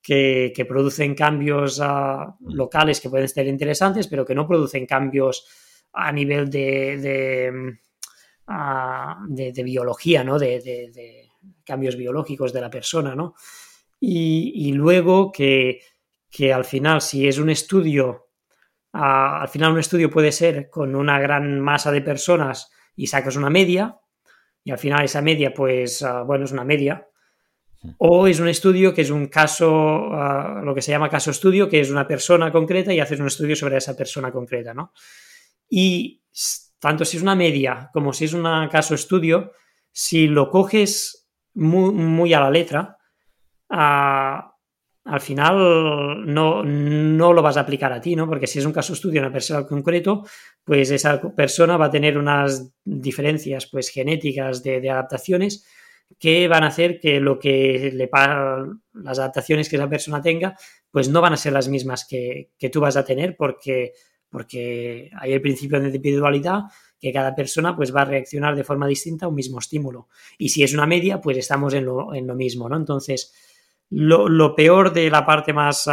que, producen cambios mm. locales que pueden ser interesantes, pero que no producen cambios a nivel de, de, biología, ¿no? De, cambios biológicos de la persona, ¿no? y luego que que al final, si es un estudio, al final un estudio puede ser con una gran masa de personas y sacas una media, y al final esa media, pues, bueno, es una media. O es un estudio que es un caso, lo que se llama caso estudio, que es una persona concreta y haces un estudio sobre esa persona concreta, ¿no? Y tanto si es una media como si es un caso estudio, si lo coges muy, a la letra, al final no, no, lo vas a aplicar a ti, ¿no? Porque si es un caso estudio de una persona concreto, pues esa persona va a tener unas diferencias pues, genéticas de, adaptaciones que van a hacer que lo que le las adaptaciones que esa persona tenga, pues no van a ser las mismas que, tú vas a tener porque, porque hay el principio de individualidad que cada persona pues va a reaccionar de forma distinta a un mismo estímulo. Y si es una media, pues estamos en lo, en lo mismo, ¿no? Entonces, lo, peor de la parte más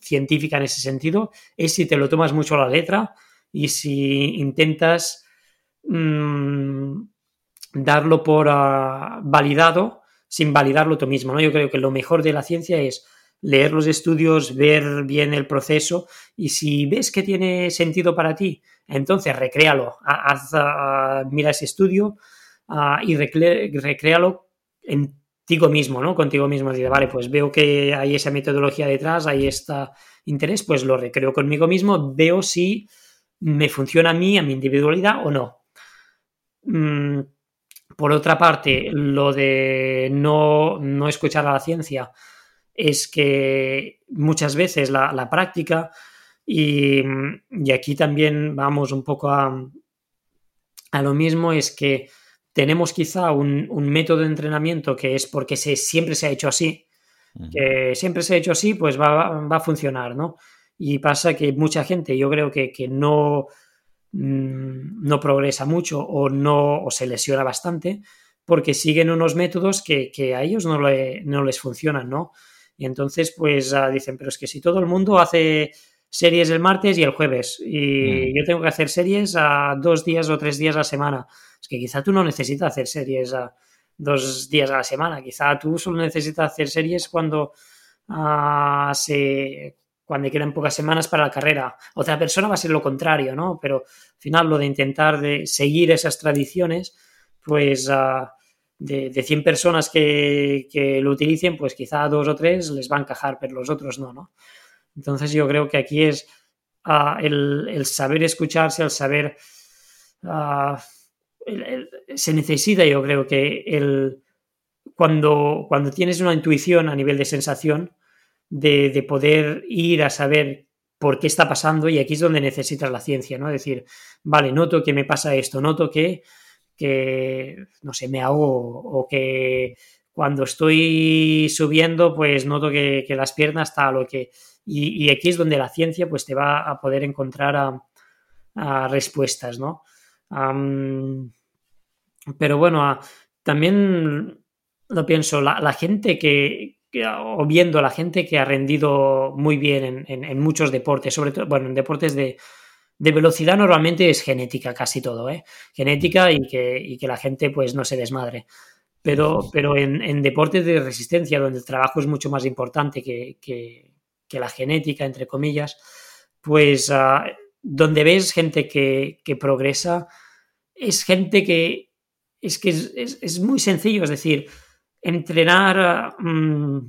científica en ese sentido es si te lo tomas mucho a la letra y si intentas mm, darlo por ah, validado sin validarlo tú mismo. ¿no? Yo creo que lo mejor de la ciencia es leer los estudios, ver bien el proceso y si ves que tiene sentido para ti, entonces recréalo, haz, ah, mira ese estudio ah, y recréalo en contigo mismo, ¿no? Contigo mismo. Dice, vale, pues veo que hay esa metodología detrás, hay este interés, pues lo recreo conmigo mismo, veo si me funciona a mí, a mi individualidad o no. Mm, por otra parte, lo de no, escuchar a la ciencia es que muchas veces la, práctica, y, y, aquí también vamos un poco a, a lo mismo, es que tenemos quizá un, método de entrenamiento que es porque se, siempre se ha hecho así, que siempre se ha hecho así, pues va, a funcionar, ¿no? Y pasa que mucha gente, yo creo que, no, mm, no progresa mucho o, no, se lesiona bastante porque siguen unos métodos que, a ellos no, no, les funcionan, ¿no? Y entonces, pues ah, dicen, pero es que si todo el mundo hace series el martes y el jueves y yo tengo que hacer series a dos días o tres días a la semana, es que quizá tú no necesitas hacer series a dos días a la semana, quizá tú solo necesitas hacer series cuando uh, se cuando quedan pocas semanas para la carrera. Otra persona va a ser lo contrario, ¿no? Pero al final lo de intentar de seguir esas tradiciones, pues uh, de, de, 100 personas que, que, lo utilicen, pues quizá dos o tres les va a encajar, pero los otros no, ¿no? Entonces yo creo que aquí es uh, el, el, saber escucharse, el saber se necesita, yo creo que el, cuando, cuando tienes una intuición a nivel de sensación, de, poder ir a saber por qué está pasando y aquí es donde necesitas la ciencia, ¿no? Decir, vale, noto que me pasa esto, noto que, que no sé, me ahogo o que cuando estoy subiendo, pues noto que, las piernas está lo que... Y, aquí es donde la ciencia pues te va a poder encontrar a, respuestas, ¿no? pero bueno, también lo pienso, la, gente que, o viendo la gente que ha rendido muy bien en, muchos deportes, sobre todo, bueno, en deportes de, de velocidad normalmente es genética, casi todo, ¿eh? Genética y que, que la gente pues no se desmadre. Pero, pero en, deportes de resistencia, donde el trabajo es mucho más importante que, que, la genética, entre comillas, pues ah, donde ves gente que, progresa, es gente que es que es, muy sencillo, es decir, entrenar, mm,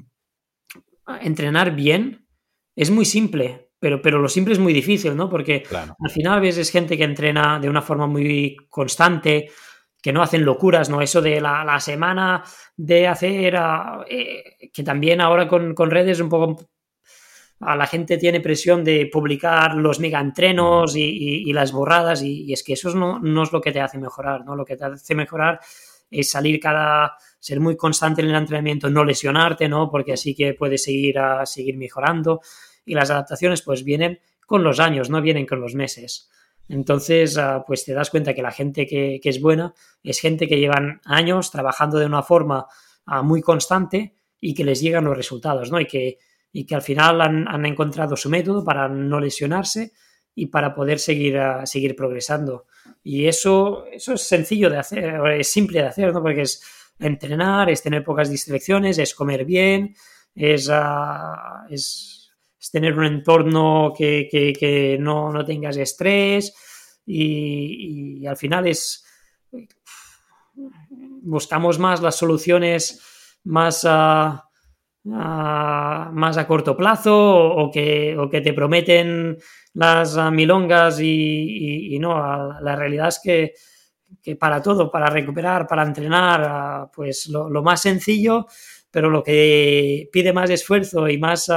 entrenar bien es muy simple pero, pero lo simple es muy difícil, ¿no? Porque al final ves es gente que entrena de una forma muy constante, que no hacen locuras, ¿no? Eso de la, semana de hacer, eh, que también ahora con, redes un poco a la gente tiene presión de publicar los mega entrenos y, las borradas y, es que eso no, no, es lo que te hace mejorar, ¿no? Lo que te hace mejorar es salir cada, ser muy constante en el entrenamiento, no lesionarte, ¿no? Porque así que puedes seguir a seguir mejorando y las adaptaciones pues vienen con los años, no vienen con los meses. Entonces, ah, pues te das cuenta que la gente que, es buena es gente que llevan años trabajando de una forma ah, muy constante y que les llegan los resultados, ¿no? Y que, y que al final han, encontrado su método para no lesionarse y para poder seguir, ah, seguir progresando. Y eso, eso es sencillo de hacer, es simple de hacer, ¿no? Porque es entrenar, es tener pocas distracciones, es comer bien, es, es tener un entorno que, no, tengas estrés y, al final es buscamos más las soluciones más a, más a corto plazo o, que, que, te prometen las milongas y, no, la realidad es que, para todo, para recuperar, para entrenar, pues lo, más sencillo, pero lo que pide más esfuerzo y más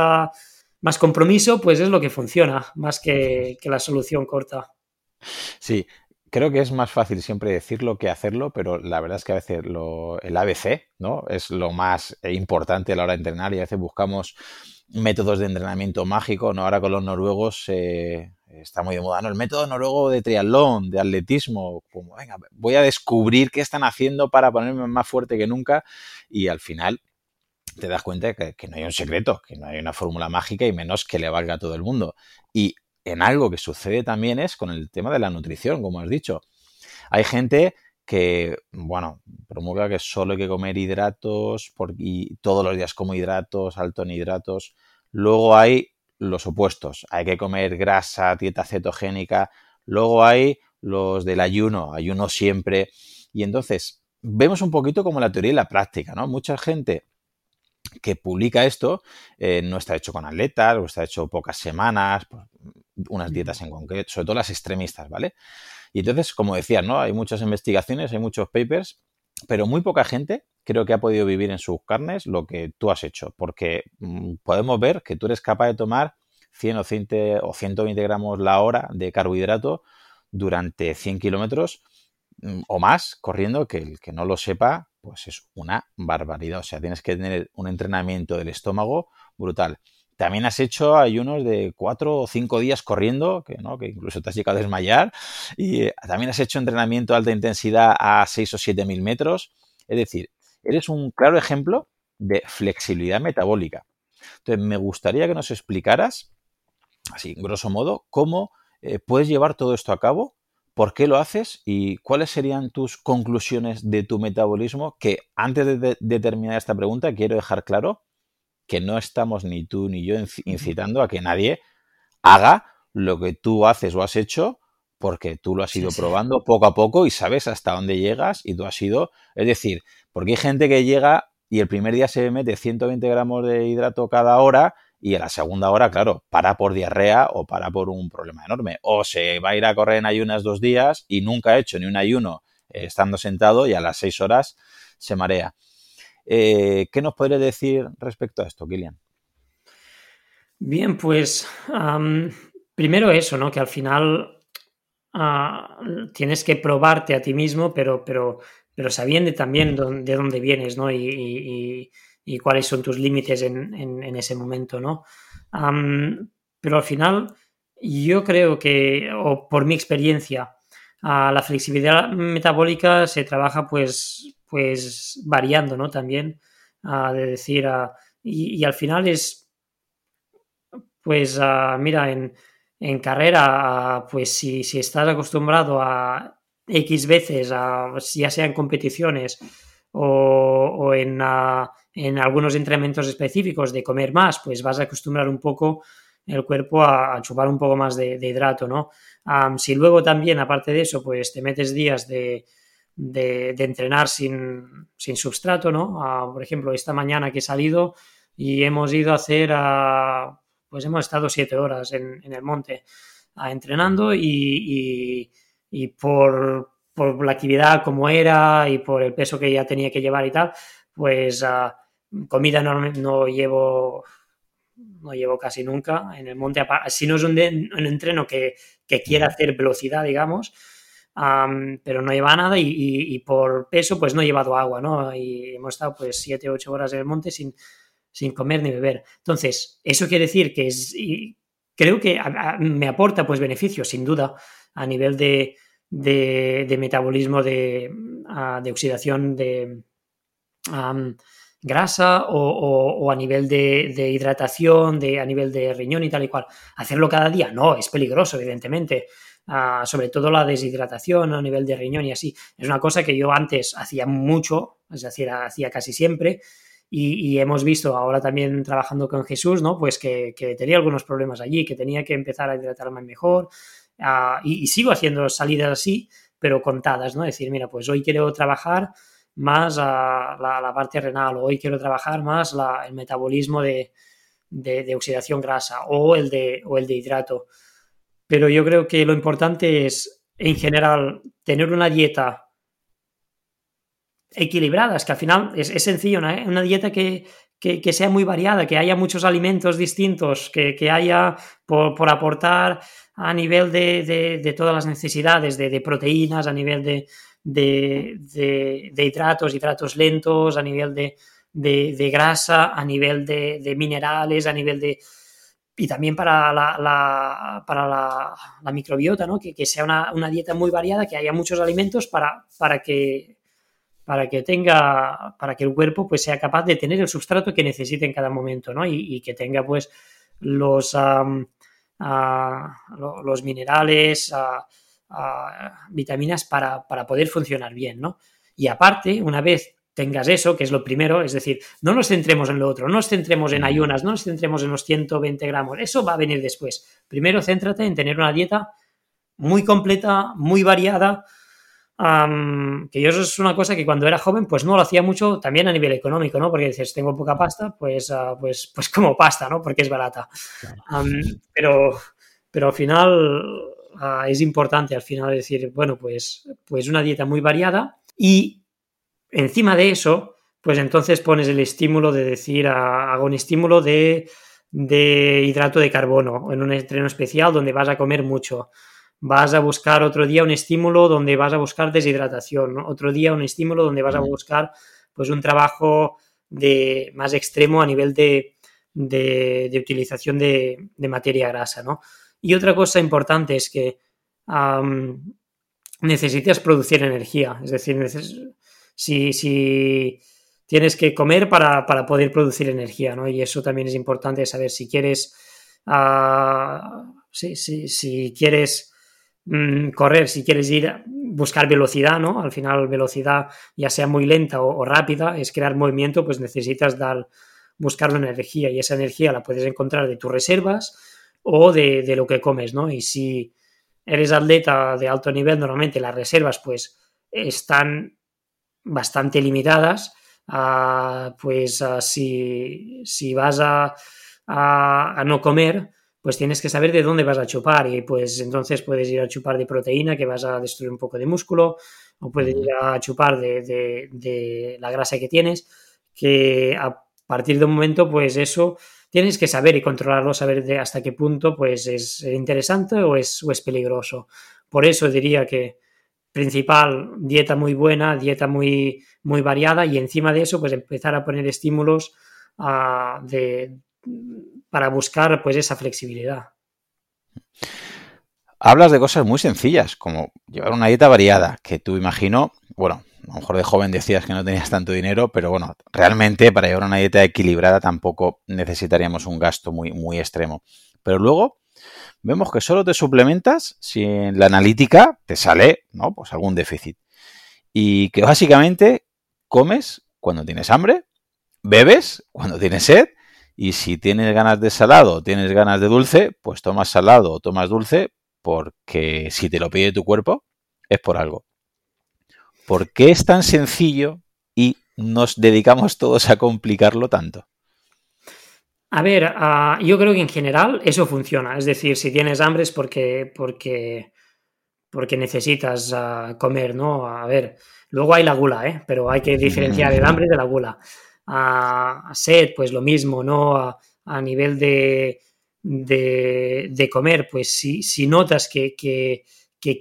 más compromiso, pues es lo que funciona, más que, la solución corta. Sí, creo que es más fácil siempre decirlo que hacerlo, pero la verdad es que a veces lo, el ABC ¿no? es lo más importante a la hora de entrenar y a veces buscamos métodos de entrenamiento mágico. ¿no? Ahora con los noruegos eh, está muy de moda, ¿no? El método noruego de triatlón, de atletismo, como, venga, voy a descubrir qué están haciendo para ponerme más fuerte que nunca y al final te das cuenta que, que no hay un secreto, que no hay una fórmula mágica y menos que le valga a todo el mundo. Y en algo que sucede también es con el tema de la nutrición, como has dicho. Hay gente que, bueno, promulga que solo hay que comer hidratos y todos los días como hidratos, alto en hidratos. Luego hay los opuestos, hay que comer grasa, dieta cetogénica. Luego hay los del ayuno, ayuno siempre. Y entonces vemos un poquito como la teoría y la práctica, ¿no? Mucha gente que publica esto eh, no está hecho con atletas o está hecho pocas semanas, pues, unas dietas en concreto, sobre todo las extremistas, ¿vale? Y entonces, como decía, ¿no? Hay muchas investigaciones, hay muchos papers, pero muy poca gente creo que ha podido vivir en sus carnes lo que tú has hecho, porque mm, podemos ver que tú eres capaz de tomar 100 o, 100 o 120 gramos la hora de carbohidrato durante 100 kilómetros o más corriendo, que el que no lo sepa, pues es una barbaridad. O sea, tienes que tener un entrenamiento del estómago brutal. También has hecho ayunos de cuatro o cinco días corriendo, que, ¿no? que incluso te has llegado a desmayar. Y eh, también has hecho entrenamiento de alta intensidad a 6 o 7 mil metros. Es decir, eres un claro ejemplo de flexibilidad metabólica. Entonces, me gustaría que nos explicaras, así, grosso modo, cómo eh, puedes llevar todo esto a cabo ¿Por qué lo haces y cuáles serían tus conclusiones de tu metabolismo? Que antes de, terminar esta pregunta quiero dejar claro que no estamos ni tú ni yo incitando a que nadie haga lo que tú haces o has hecho porque tú lo has ido probando poco a poco y sabes hasta dónde llegas y tú has ido, es decir, porque hay gente que llega y el primer día se mete 120 gramos de hidrato cada hora y en la segunda hora, claro, para por diarrea o para por un problema enorme. O se va a ir a correr en ayunas dos días y nunca ha hecho ni un ayuno eh, estando sentado y a las seis horas se marea. Eh, ¿Qué nos podría decir respecto a esto, Kilian? Bien, pues primero eso, ¿no? Que al final ah, tienes que probarte a ti mismo, pero, pero, pero sabiendo también de dónde vienes, ¿no? y y cuáles son tus límites en, ese momento, ¿no? pero al final, yo creo que, o por mi experiencia, la flexibilidad metabólica se trabaja pues, pues variando, ¿no? También, de decir, y, al final es, pues, mira, en, en carrera, pues si, si estás acostumbrado a X veces, a, ya sea en competiciones o, en, en, algunos entrenamientos específicos de comer más, pues vas a acostumbrar un poco el cuerpo a, chupar un poco más de, hidrato, ¿no? si luego también, aparte de eso, pues te metes días de, de, entrenar sin, sin, substrato, ¿no? por ejemplo, esta mañana que he salido y hemos ido a hacer, pues hemos estado siete horas en, el monte entrenando y, por, la actividad como era y por el peso que ya tenía que llevar y tal, pues comida no, no llevo no llevo casi nunca en el monte. Si no es un, entreno que, que quiera hacer velocidad, digamos, pero no lleva nada y, por peso pues no he llevado agua, ¿no? Y hemos estado pues 7, 8 horas en el monte sin, sin comer ni beber. Entonces, eso quiere decir que es, creo que me aporta pues beneficios, sin duda, a nivel de, de, metabolismo, de, de oxidación, de grasa o, a nivel de, hidratación, de, a nivel de riñón y tal y cual. Hacerlo cada día, no, es peligroso, evidentemente. Ah, sobre todo la deshidratación a nivel de riñón y así. Es una cosa que yo antes hacía mucho, es decir, hacía casi siempre. Y, hemos visto ahora también trabajando con Jesús, ¿no? Pues que, tenía algunos problemas allí, que tenía que empezar a hidratarme mejor. Y, sigo haciendo salidas así, pero contadas, ¿no? Es decir, mira, pues hoy quiero trabajar más la, parte renal, hoy quiero trabajar más el metabolismo de, oxidación grasa o el de, o el de hidrato. Pero yo creo que lo importante es, en general, tener una dieta equilibrada, es que al final es, sencillo, una dieta que, sea muy variada, que haya muchos alimentos distintos, que, haya por, aportar a nivel de, todas las necesidades, de, proteínas, a nivel de, de, hidratos, hidratos lentos, a nivel de, grasa, a nivel de, minerales, a nivel de... Y también para la, para la, microbiota, ¿no? que, sea una, dieta muy variada, que haya muchos alimentos para, para que para que tenga, para que el cuerpo pues sea capaz de tener el sustrato que necesite en cada momento, ¿no? Y, que tenga pues los, los minerales, vitaminas para, poder funcionar bien, ¿no? Y aparte, una vez tengas eso, que es lo primero, es decir, no nos centremos en lo otro, no nos centremos en ayunas, no nos centremos en los 120 gramos, eso va a venir después. Primero céntrate en tener una dieta muy completa, muy variada, que yo eso es una cosa que cuando era joven pues no lo hacía mucho también a nivel económico, ¿no? Porque dices, tengo poca pasta, pues, ah, pues, pues como pasta, ¿no? Porque es barata. pero, pero al final es importante al final decir, bueno, pues, pues una dieta muy variada y encima de eso, pues entonces pones el estímulo de decir, hago un estímulo de, de hidrato de carbono en un entreno especial donde vas a comer mucho. Vas a buscar otro día un estímulo donde vas a buscar deshidratación, otro día un estímulo donde vas a buscar pues un trabajo de, más extremo a nivel de, de, utilización de, de, materia grasa, ¿no? Y otra cosa importante es que necesitas producir energía. Es decir, si, tienes que comer para, poder producir energía, ¿no? Y eso también es importante saber si quieres. Uh, si, quieres mm, correr, si quieres ir a buscar velocidad, ¿no? Al final, velocidad, ya sea muy lenta o, rápida, es crear movimiento, pues necesitas dar, buscar una energía y esa energía la puedes encontrar de tus reservas o de, lo que comes, ¿no? Y si eres atleta de alto nivel, normalmente las reservas pues están bastante limitadas, ah, pues ah, si, vas a, no comer, pues tienes que saber de dónde vas a chupar y pues entonces puedes ir a chupar de proteína que vas a destruir un poco de músculo o puedes ir a chupar de, de la grasa que tienes, que a partir de un momento pues eso tienes que saber y controlarlo, saber de hasta qué punto pues es interesante o es, es peligroso. Por eso diría que principal, dieta muy buena, dieta muy, muy variada y encima de eso pues empezar a poner estímulos ah, de, para buscar pues esa flexibilidad. Hablas de cosas muy sencillas, como llevar una dieta variada, que tú imagino, bueno, a lo mejor de joven decías que no tenías tanto dinero, pero bueno, realmente para llevar una dieta equilibrada tampoco necesitaríamos un gasto muy, muy extremo. Pero luego vemos que solo te suplementas si en la analítica te sale, ¿no? Pues algún déficit. Y que básicamente comes cuando tienes hambre, bebes cuando tienes sed y si tienes ganas de salado o tienes ganas de dulce, pues tomas salado o tomas dulce porque si te lo pide tu cuerpo es por algo. ¿Por qué es tan sencillo y nos dedicamos todos a complicarlo tanto? A ver, uh, yo creo que en general eso funciona. Es decir, si tienes hambre es porque, porque, porque necesitas uh, comer, ¿no? A ver, luego hay la gula, ¿eh? Pero hay que diferenciar el hambre de la gula. A, a sed, pues lo mismo, ¿no? A, a nivel de, de, de, comer, pues si, si notas que, que, que,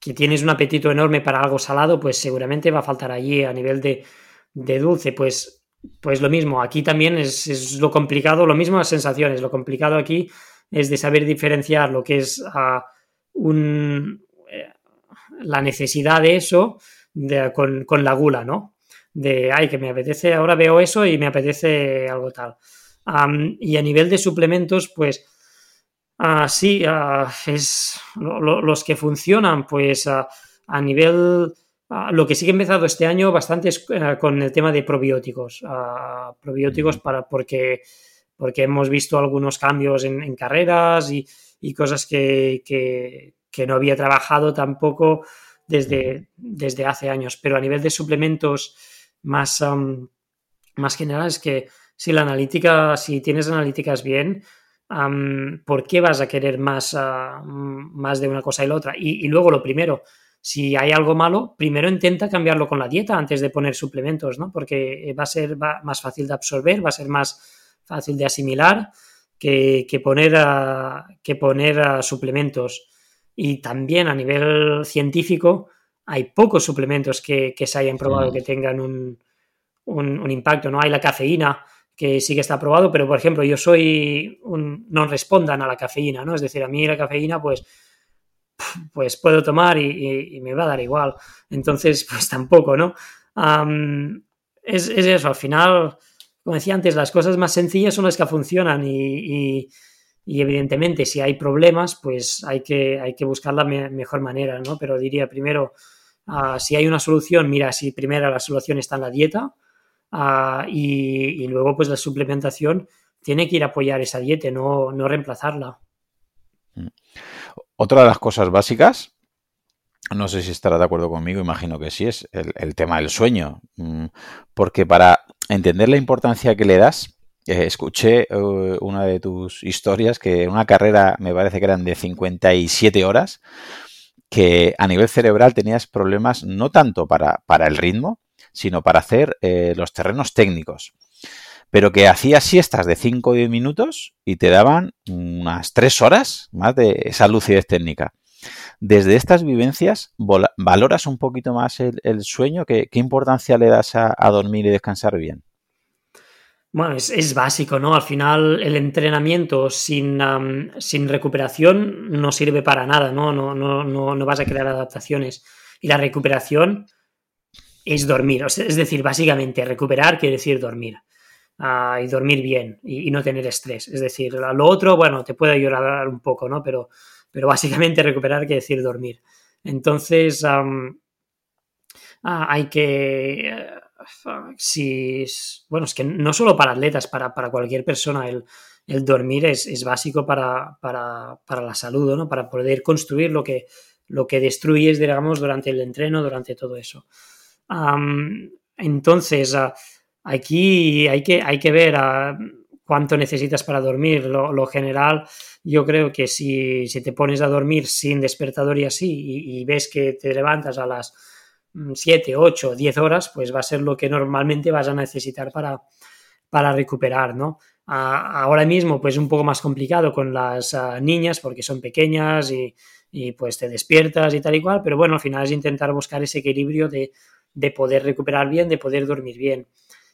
que, tienes un apetito enorme para algo salado, pues seguramente va a faltar allí a nivel de, de dulce, pues pues lo mismo, aquí también es, lo complicado, lo mismo las sensaciones, lo complicado aquí es de saber diferenciar lo que es uh, un, eh, la necesidad de eso con, con, la gula, ¿no? De, ay, que me apetece, ahora veo eso y me apetece algo tal. Um, y a nivel de suplementos, pues uh, sí, uh, es lo, lo, los que funcionan, pues a nivel lo que sí que he empezado este año bastante es uh, con el tema de probióticos. Probióticos para, porque, porque hemos visto algunos cambios en, en carreras y, y cosas que, que, que, no había trabajado tampoco desde, desde hace años. Pero a nivel de suplementos más, um, más generales, que si la analítica, si tienes analíticas bien, ¿por qué vas a querer más, más de una cosa y la otra? Y, luego lo primero, si hay algo malo, primero intenta cambiarlo con la dieta antes de poner suplementos, ¿no? Porque va a ser más fácil de absorber, va a ser más fácil de asimilar que, poner, que poner suplementos. Y también a nivel científico hay pocos suplementos que, que se hayan probado sí. que tengan un, un, un, impacto, ¿no? Hay la cafeína, que sí que está probado, pero por ejemplo yo soy un no respondan a la cafeína, ¿no? Es decir, a mí la cafeína pues pues puedo tomar y, y, y, me va a dar igual. Entonces, pues tampoco, ¿no? Um, es, es, eso, al final, como decía antes, las cosas más sencillas son las que funcionan y, y evidentemente si hay problemas, pues hay que, hay que buscar la me mejor manera, ¿no? Pero diría primero, uh, si hay una solución, mira, si primero la solución está en la dieta uh, y, luego pues la suplementación tiene que ir a apoyar esa dieta, no, no reemplazarla. Mm. Otra de las cosas básicas, no sé si estará de acuerdo conmigo, imagino que sí, es el, tema del sueño. Mm, porque para entender la importancia que le das, eh, escuché uh, una de tus historias que una carrera me parece que eran de 57 horas, que a nivel cerebral tenías problemas no tanto para, para el ritmo, sino para hacer eh, los terrenos técnicos pero que hacías siestas de 5 o 10 minutos y te daban unas 3 horas más de esa lucidez técnica. Desde estas vivencias, ¿valoras un poquito más el, sueño? ¿Qué, ¿Qué, importancia le das a, a, dormir y descansar bien? Bueno, es, es, básico, ¿no? Al final el entrenamiento sin, um, sin recuperación no sirve para nada, ¿no? No, no, no, no vas a crear adaptaciones. Y la recuperación es dormir. Es decir, básicamente recuperar quiere decir dormir uh, y dormir bien y, no tener estrés. Es decir, lo otro, bueno, te puede ayudar un poco, ¿no? Pero, pero básicamente recuperar quiere decir dormir. Entonces, uh, hay que... si, bueno, es que no solo para atletas, para, para cualquier persona el, el dormir es, es básico para, para, para, la salud, ¿no? Para poder construir lo que, lo que destruyes, digamos, durante el entreno, durante todo eso. Entonces, uh, Aquí hay que, hay que ver a cuánto necesitas para dormir. Lo, general, yo creo que si, si, te pones a dormir sin despertador y así, y, ves que te levantas a las 7, 8, 10 horas, pues va a ser lo que normalmente vas a necesitar para, para recuperar, ¿no? Ahora mismo, pues un poco más complicado con las uh, niñas porque son pequeñas y, y, pues te despiertas y tal y cual, pero bueno, al final es intentar buscar ese equilibrio de, de poder recuperar bien, de poder dormir bien.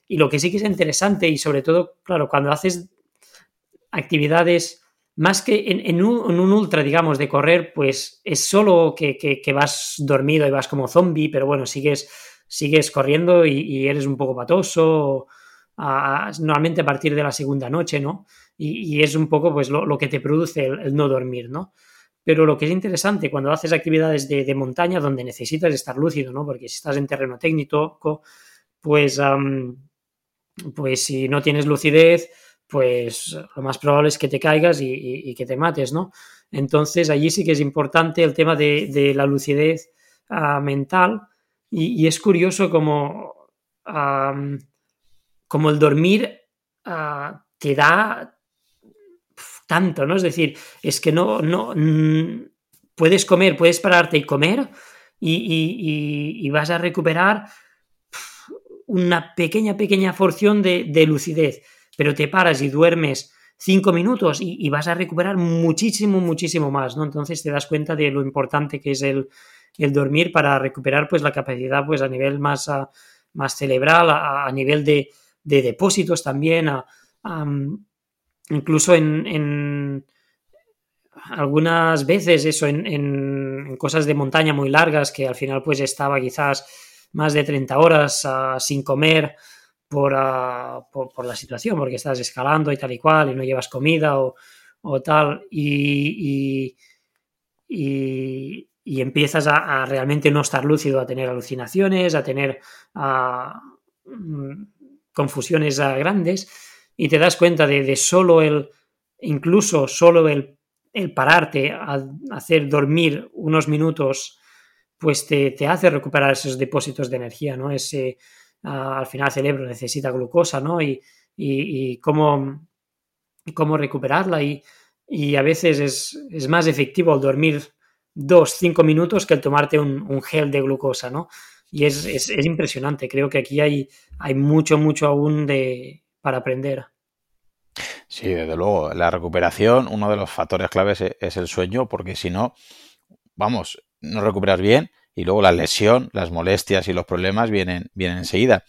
Y lo que sí que es interesante y sobre todo, claro, cuando haces actividades más que en, un, ultra, digamos, de correr, pues es solo que, vas dormido y vas como zombie, pero bueno, sigues, sigues corriendo y, eres un poco patoso, a, normalmente a partir de la segunda noche, ¿no? y, es un poco pues lo, que te produce el, no dormir, ¿no? Pero lo que es interesante cuando haces actividades de, montaña donde necesitas estar lúcido, ¿no? Porque si estás en terreno técnico, pues, pues si no tienes lucidez, pues lo más probable es que te caigas y, que te mates, ¿no? Entonces allí sí que es importante el tema de, la lucidez ah, mental y, es curioso como, el dormir ah, te da tanto, ¿no? Es decir, es que no, no, puedes comer, puedes pararte y comer y, vas a recuperar una pequeña, pequeña porción de, lucidez, pero te paras y duermes cinco minutos y, vas a recuperar muchísimo, muchísimo más, ¿no? Entonces te das cuenta de lo importante que es el, dormir para recuperar pues la capacidad pues a nivel más, más cerebral, a, nivel de, depósitos también, a, incluso en, algunas veces eso, en, cosas de montaña muy largas, que al final pues estaba quizás más de 30 horas ah, sin comer ah, por, por, la situación, porque estás escalando y tal y cual, y no llevas comida o, tal, y, y, empiezas a, realmente no estar lúcido, a tener alucinaciones, a tener ah, mm, confusiones grandes y te das cuenta de, solo el, incluso solo el, el pararte a, hacer dormir unos minutos, pues te, hace recuperar esos depósitos de energía, ¿no? Ese, al final el cerebro necesita glucosa, ¿no? Y, y, cómo, cómo, recuperarla y, y a veces es, es, más efectivo el dormir dos, cinco minutos que el tomarte un, gel de glucosa, ¿no? Y es, es, es, impresionante, creo que aquí hay, hay mucho, mucho aún de, para aprender. Sí, desde luego, la recuperación, uno de los factores claves e, es el sueño, porque si no, vamos, no recuperas bien y luego la lesión, las molestias y los problemas vienen, vienen enseguida.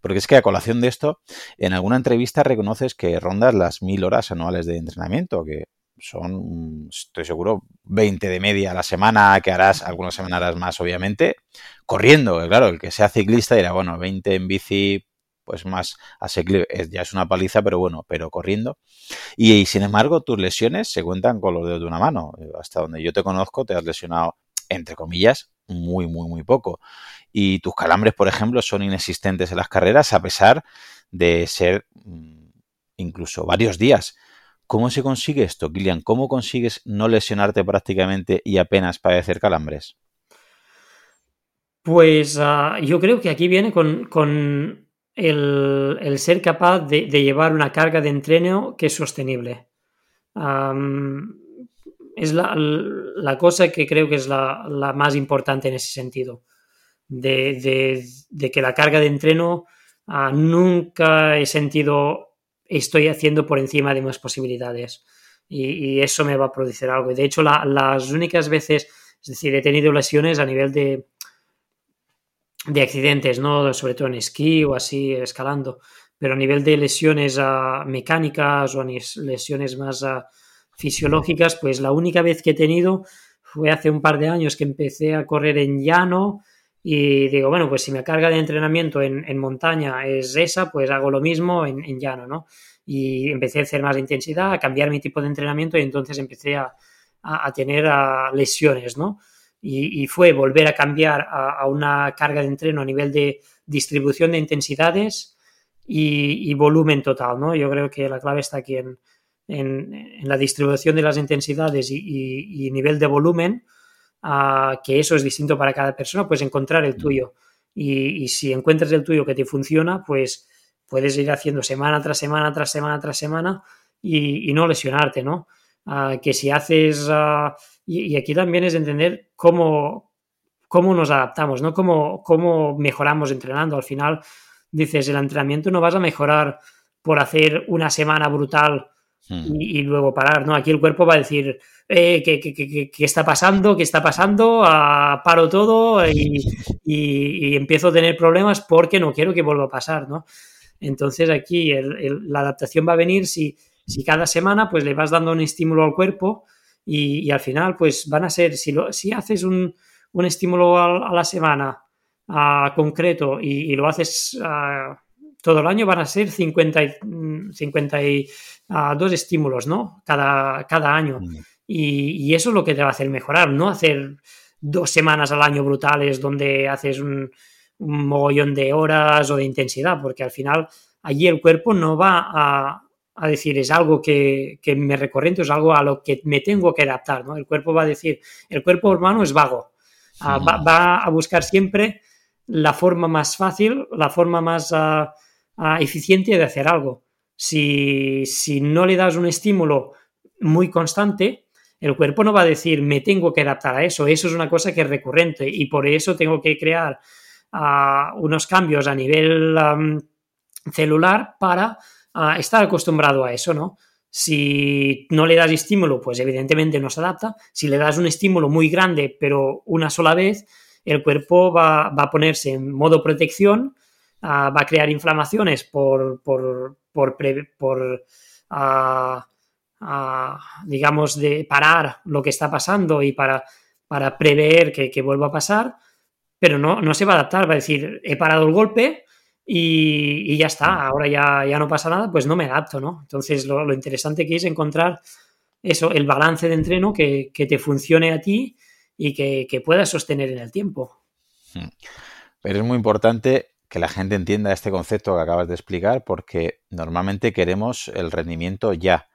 Porque es que a colación de esto, en alguna entrevista reconoces que rondas las mil horas anuales de entrenamiento, que son, estoy seguro, 20 de media a la semana, que harás, algunas semanas más, obviamente, corriendo. Claro, el que sea ciclista dirá, bueno, 20 en bici, pues más. Ya es una paliza, pero bueno, pero corriendo. Y, sin embargo, tus lesiones se cuentan con los dedos de una mano. Hasta donde yo te conozco, te has lesionado, entre comillas, muy, muy, muy poco. Y tus calambres, por ejemplo, son inexistentes en las carreras, a pesar de ser mm, incluso varios días. ¿Cómo se consigue esto, Kilian? ¿Cómo consigues no lesionarte prácticamente y apenas padecer calambres? Pues ah, yo creo que aquí viene con, el, ser capaz de, llevar una carga de entreno que es sostenible. Es la, cosa que creo que es la, más importante en ese sentido. De, que la carga de entreno ah, nunca he sentido estoy haciendo por encima de mis posibilidades. Y, eso me va a producir algo. de hecho, las únicas veces, es decir, he tenido lesiones a nivel de, de accidentes, ¿no? Sobre todo en esquí o así, escalando. Pero a nivel de lesiones uh, mecánicas o lesiones más ah, fisiológicas, pues la única vez que he tenido fue hace un par de años que empecé a correr en llano y digo, bueno, pues si mi carga de entrenamiento en, montaña es esa, pues hago lo mismo en, en, llano, ¿no? Y empecé a hacer más intensidad, a cambiar mi tipo de entrenamiento y entonces empecé a, a, a tener lesiones, ¿no? y, fue volver a cambiar a, una carga de entreno a nivel de distribución de intensidades y, volumen total, ¿no? Yo creo que la clave está aquí en, la distribución de las intensidades y, nivel de volumen, que eso es distinto para cada persona, pues encontrar el tuyo. Y, si encuentras el tuyo que te funciona, pues puedes ir haciendo semana tras semana, tras semana, tras semana y, no lesionarte, ¿no? que si haces y, aquí también es entender cómo, cómo nos adaptamos, ¿no? Cómo, cómo mejoramos entrenando. Al final, dices, el entrenamiento no vas a mejorar por hacer una semana brutal hmm. y, luego parar, ¿no? Aquí el cuerpo va a decir, eh, ¿qué, qué, está pasando? ¿Qué está pasando? Ah, paro todo y, y, empiezo a tener problemas porque no quiero que vuelva a pasar, ¿no? Entonces aquí la adaptación va a venir si, si cada semana pues le vas dando un estímulo al cuerpo y, al final pues van a ser, si, lo, si haces un, estímulo a, la semana concreto y, lo haces todo el año van a ser 50, 52 mm, estímulos, ¿no? Cada, cada año. Mm. Y, eso es lo que te va a hacer mejorar, no hacer dos semanas al año brutales donde haces un, mogollón de horas o de intensidad, porque al final allí el cuerpo no va a, decir es algo que, me recurrente, es algo a lo que me tengo que adaptar, ¿no? El cuerpo va a decir, el cuerpo humano es vago, ah, va, a buscar siempre la forma más fácil, la forma más ah, ah, eficiente de hacer algo. Si, si no le das un estímulo muy constante, el cuerpo no va a decir me tengo que adaptar a eso, eso es una cosa que es recurrente y por eso tengo que crear ah, unos cambios a nivel celular para ah, estar acostumbrado a eso, ¿no? Si no le das estímulo, pues evidentemente no se adapta. Si le das un estímulo muy grande, pero una sola vez, el cuerpo va, a ponerse en modo protección, va a crear inflamaciones por, por, por, por digamos, de parar lo que está pasando y para, para prever que, vuelva a pasar, pero no, no se va a adaptar, va a decir, he parado el golpe y, ya está, ahora ya, ya no pasa nada, pues no me adapto, ¿no? Entonces lo, interesante que es encontrar eso, el balance de entreno que, te funcione a ti y que, que puedas sostener en el tiempo. Pero es muy importante que la gente entienda este concepto que acabas de explicar porque normalmente queremos el rendimiento ya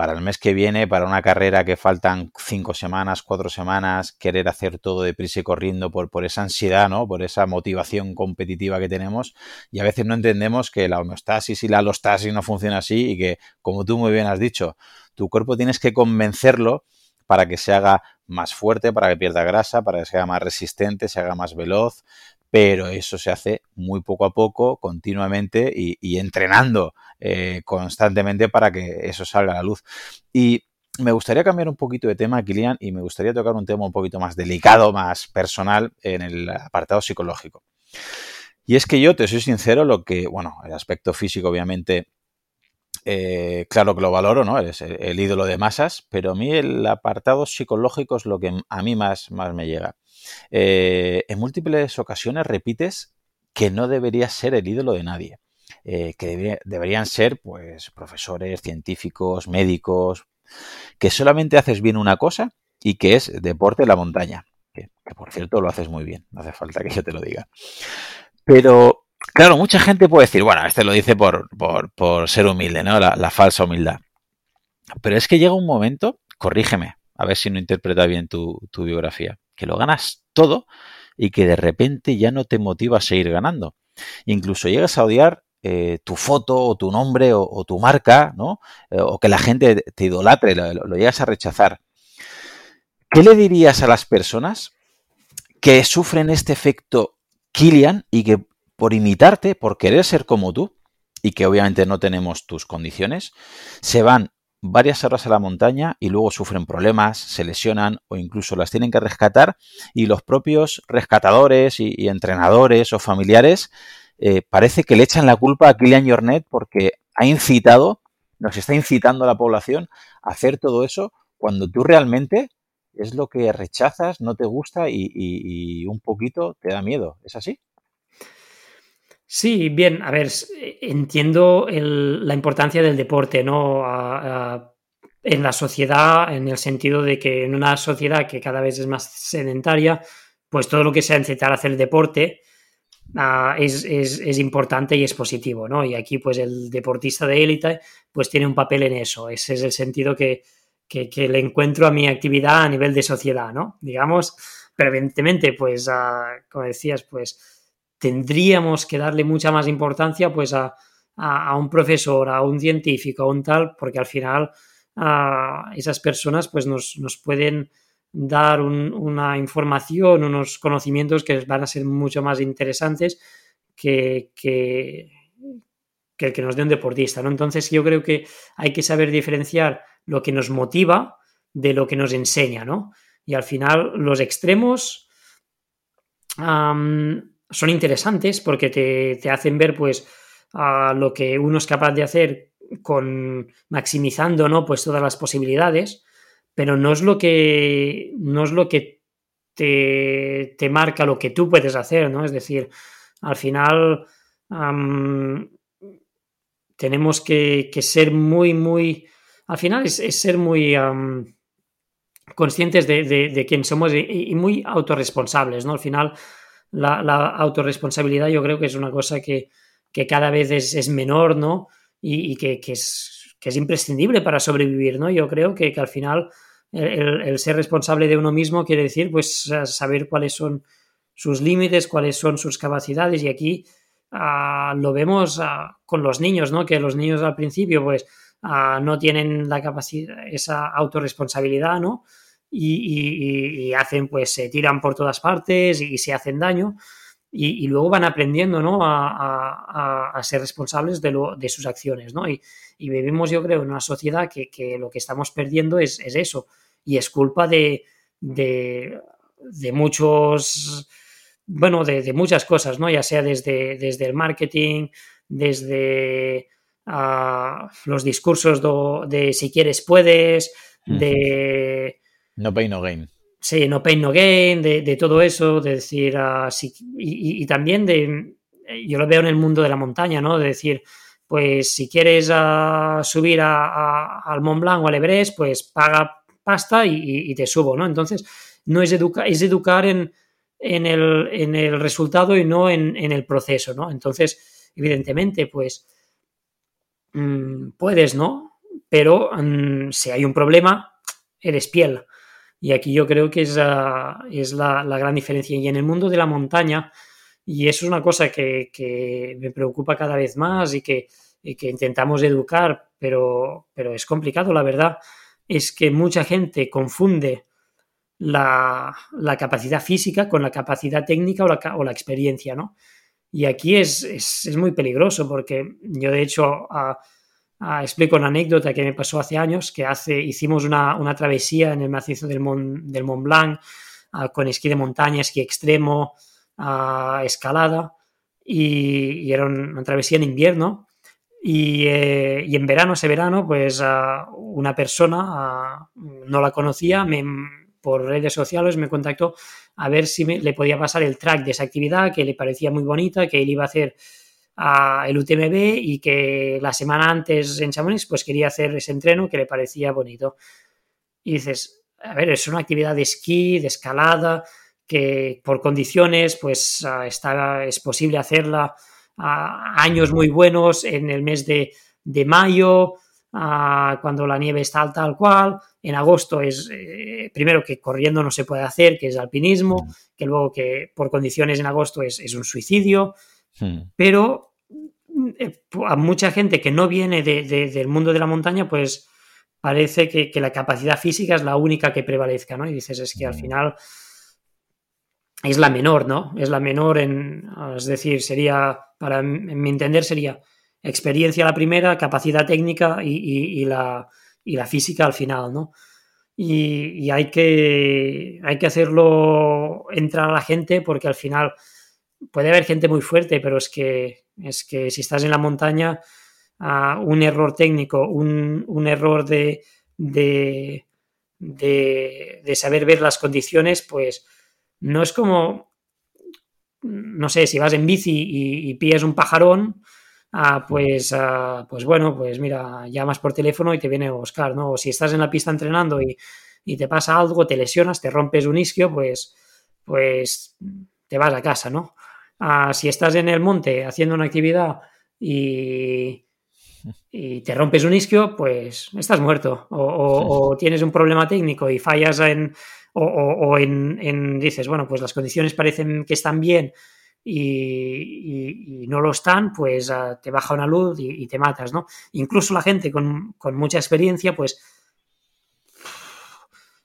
para el mes que viene, para una carrera que faltan cinco semanas, cuatro semanas, querer hacer todo deprisa y corriendo por, por esa ansiedad, ¿no? Por esa motivación competitiva que tenemos. Y a veces no entendemos que la homeostasis y la alostasis no funciona así y que, como tú muy bien has dicho, tu cuerpo tienes que convencerlo para que se haga más fuerte, para que pierda grasa, para que sea más resistente, se haga más veloz, pero eso se hace muy poco a poco, continuamente y, entrenando eh, constantemente para que eso salga a la luz. Y me gustaría cambiar un poquito de tema, Kilian, y me gustaría tocar un tema un poquito más delicado, más personal en el apartado psicológico. Y es que yo te soy sincero, lo que, bueno, el aspecto físico obviamente, eh, claro que lo valoro, ¿no? Eres el, ídolo de masas, pero a mí el apartado psicológico es lo que a mí más, más me llega. Eh, en múltiples ocasiones repites que no deberías ser el ídolo de nadie. Eh, que deberían ser pues profesores, científicos, médicos, que solamente haces bien una cosa y que es deporte en la montaña, que, por cierto lo haces muy bien, no hace falta que yo te lo diga. Pero claro, mucha gente puede decir, bueno, este lo dice por, por, ser humilde, ¿no? La, falsa humildad. Pero es que llega un momento, corrígeme, a ver si no interpreta bien tu biografía que lo ganas todo y que de repente ya no te motiva a seguir ganando. Incluso llegas a odiar eh, tu foto o tu nombre o, tu marca, ¿no? Eh, o que la gente te idolatre, lo, llegas a rechazar. ¿Qué le dirías a las personas que sufren este efecto Kilian y que por imitarte, por querer ser como tú, y que obviamente no tenemos tus condiciones, se van varias horas a la montaña y luego sufren problemas, se lesionan o incluso las tienen que rescatar y los propios rescatadores y, entrenadores o familiares eh, parece que le echan la culpa a Kilian Jornet porque ha incitado, nos está incitando a la población a hacer todo eso cuando tú realmente es lo que rechazas, no te gusta y un poquito te da miedo. ¿Es así? Sí, bien, a ver, entiendo la importancia del deporte, ¿no? en la sociedad, en el sentido de que en una sociedad que cada vez es más sedentaria, pues todo lo que sea incitar a hacer deporte ah, es, importante y es positivo, ¿no? Y aquí, pues el deportista de élite, pues tiene un papel en eso. Ese es el sentido que, le encuentro a mi actividad a nivel de sociedad, ¿no? Digamos, pero evidentemente, pues, ah, como decías, pues tendríamos que darle mucha más importancia pues a, un profesor, a un científico, a un tal, porque al final a esas personas pues nos, pueden dar una información, unos conocimientos que van a ser mucho más interesantes que, que, el que nos dé un deportista. ¿no? Entonces yo creo que hay que saber diferenciar lo que nos motiva de lo que nos enseña, ¿no? Y al final los extremos son interesantes porque te, hacen ver pues a lo que uno es capaz de hacer con maximizando ¿no? pues todas las posibilidades, pero no es lo que no es lo que te, te marca lo que tú puedes hacer, ¿no? Es decir, al final tenemos que, ser muy, muy, al final es, ser muy conscientes de, quién somos y, muy autorresponsables, ¿no? Al final la, la, autorresponsabilidad yo creo que es una cosa que, cada vez es, menor, ¿no? Y, que, es, que es imprescindible para sobrevivir, ¿no? Yo creo que, al final el, ser responsable de uno mismo quiere decir, pues, saber cuáles son sus límites, cuáles son sus capacidades y aquí ah, lo vemos ah, con los niños, ¿no? Que los niños al principio, pues, ah, no tienen la capacidad, esa autorresponsabilidad, ¿no? Y, hacen, pues se tiran por todas partes y, se hacen daño. Y, luego van aprendiendo ¿no? a, ser responsables de, lo, de sus acciones. ¿no? Y, vivimos, yo creo, en una sociedad que, lo que estamos perdiendo es, eso. Y es culpa de, de, muchos, bueno, de, muchas cosas, ¿no? ya sea desde, desde el marketing, desde ah, los discursos de si quieres puedes, de no pain, no gain. Sí, no pain, no gain, de, todo eso, de decir, uh, y, también de, yo lo veo en el mundo de la montaña, ¿no? De decir, pues si quieres uh, subir al Mont Blanc o al Everest, pues paga pasta y, te subo, ¿no? Entonces, no es, educar es educar en, en, el, en, el, resultado y no en, el proceso, ¿no? Entonces, evidentemente, pues mm, puedes, ¿no? Pero mm, si hay un problema, eres piel. Y aquí yo creo que es, es la, gran diferencia. Y en el mundo de la montaña, y eso es una cosa que, me preocupa cada vez más y que, intentamos educar, pero, pero es complicado, la verdad, es que mucha gente confunde la, capacidad física con la capacidad técnica o la, o la experiencia, ¿no? Y aquí es, es, muy peligroso porque yo, de hecho, Ah, explico una anécdota que me pasó hace años, que hace, hicimos una, travesía en el macizo del, del Mont Blanc ah, con esquí de montaña, esquí extremo, ah, escalada, y, era una travesía en invierno. Y, eh, y, en verano, ese verano, pues una persona, no la conocía, me, por redes sociales me contactó a ver si le podía pasar el track de esa actividad, que le parecía muy bonita, que él iba a hacer el UTMB y que la semana antes en Chamonix pues quería hacer ese entreno que le parecía bonito. Y dices, a ver, es una actividad de esquí, de escalada, que por condiciones pues está, es posible hacerla a años muy buenos en el mes de, mayo, cuando la nieve está tal cual, en agosto es, eh, primero que corriendo no se puede hacer, que es alpinismo, que luego que por condiciones en agosto es, es un suicidio, hmm. pero a mucha gente que no viene del mundo de la montaña, pues parece que, la capacidad física es la única que prevalezca, ¿no? Y dices, es que al final es la menor, ¿no? Es la menor en, es decir, sería, para mi entender, sería experiencia la primera, capacidad técnica y, la, la, física al final, ¿no? Y, hay, que, hay que hacerlo entrar a la gente porque al final puede haber gente muy fuerte, pero es que es que si estás en la montaña, un error técnico, un, error de, de, saber ver las condiciones, pues no es como, no sé, si vas en bici y, pillas un pajarón, ah, pues, ah, pues bueno, pues mira, llamas por teléfono y te viene a buscar, ¿no? O si estás en la pista entrenando y, y te pasa algo, te lesionas, te rompes un isquio, pues, pues te vas a casa, ¿no? Si estás en el monte haciendo una actividad y, te rompes un isquio, pues estás muerto. O, tienes un problema técnico y fallas en. O, en, dices, bueno, pues las condiciones parecen que están bien y, no lo están, pues ah, te baja una luz y, te matas, ¿no? Incluso la gente con, con mucha experiencia, pues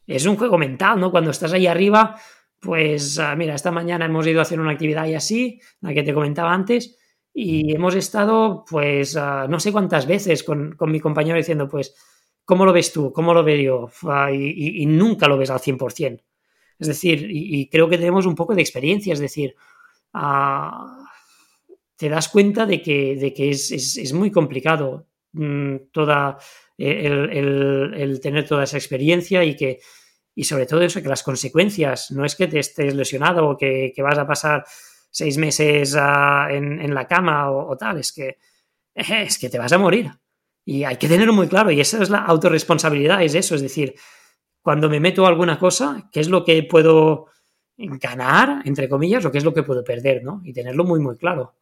es un juego mental, ¿no? Cuando estás ahí arriba, pues ah, mira, esta mañana hemos ido a hacer una actividad y así, la que te comentaba antes, y hemos estado, pues, ah, no sé cuántas veces con, mi compañero diciendo, pues, ¿cómo lo ves tú? ¿Cómo lo veo yo? Ah, y, nunca lo ves al 100%. Es decir, y, creo que tenemos un poco de experiencia, es decir, te das cuenta de que, de que es, muy complicado mm, toda el, tener toda esa experiencia y que y sobre todo eso, que las consecuencias, no es que te estés lesionado o que, vas a pasar seis meses en, la cama o, tal, es que es que te vas a morir. Y hay que tenerlo muy claro, y esa es la autorresponsabilidad, es eso, es decir, cuando me meto a alguna cosa, ¿qué es lo que puedo ganar, entre comillas, o qué es lo que puedo perder, ¿no? Y tenerlo muy, muy claro.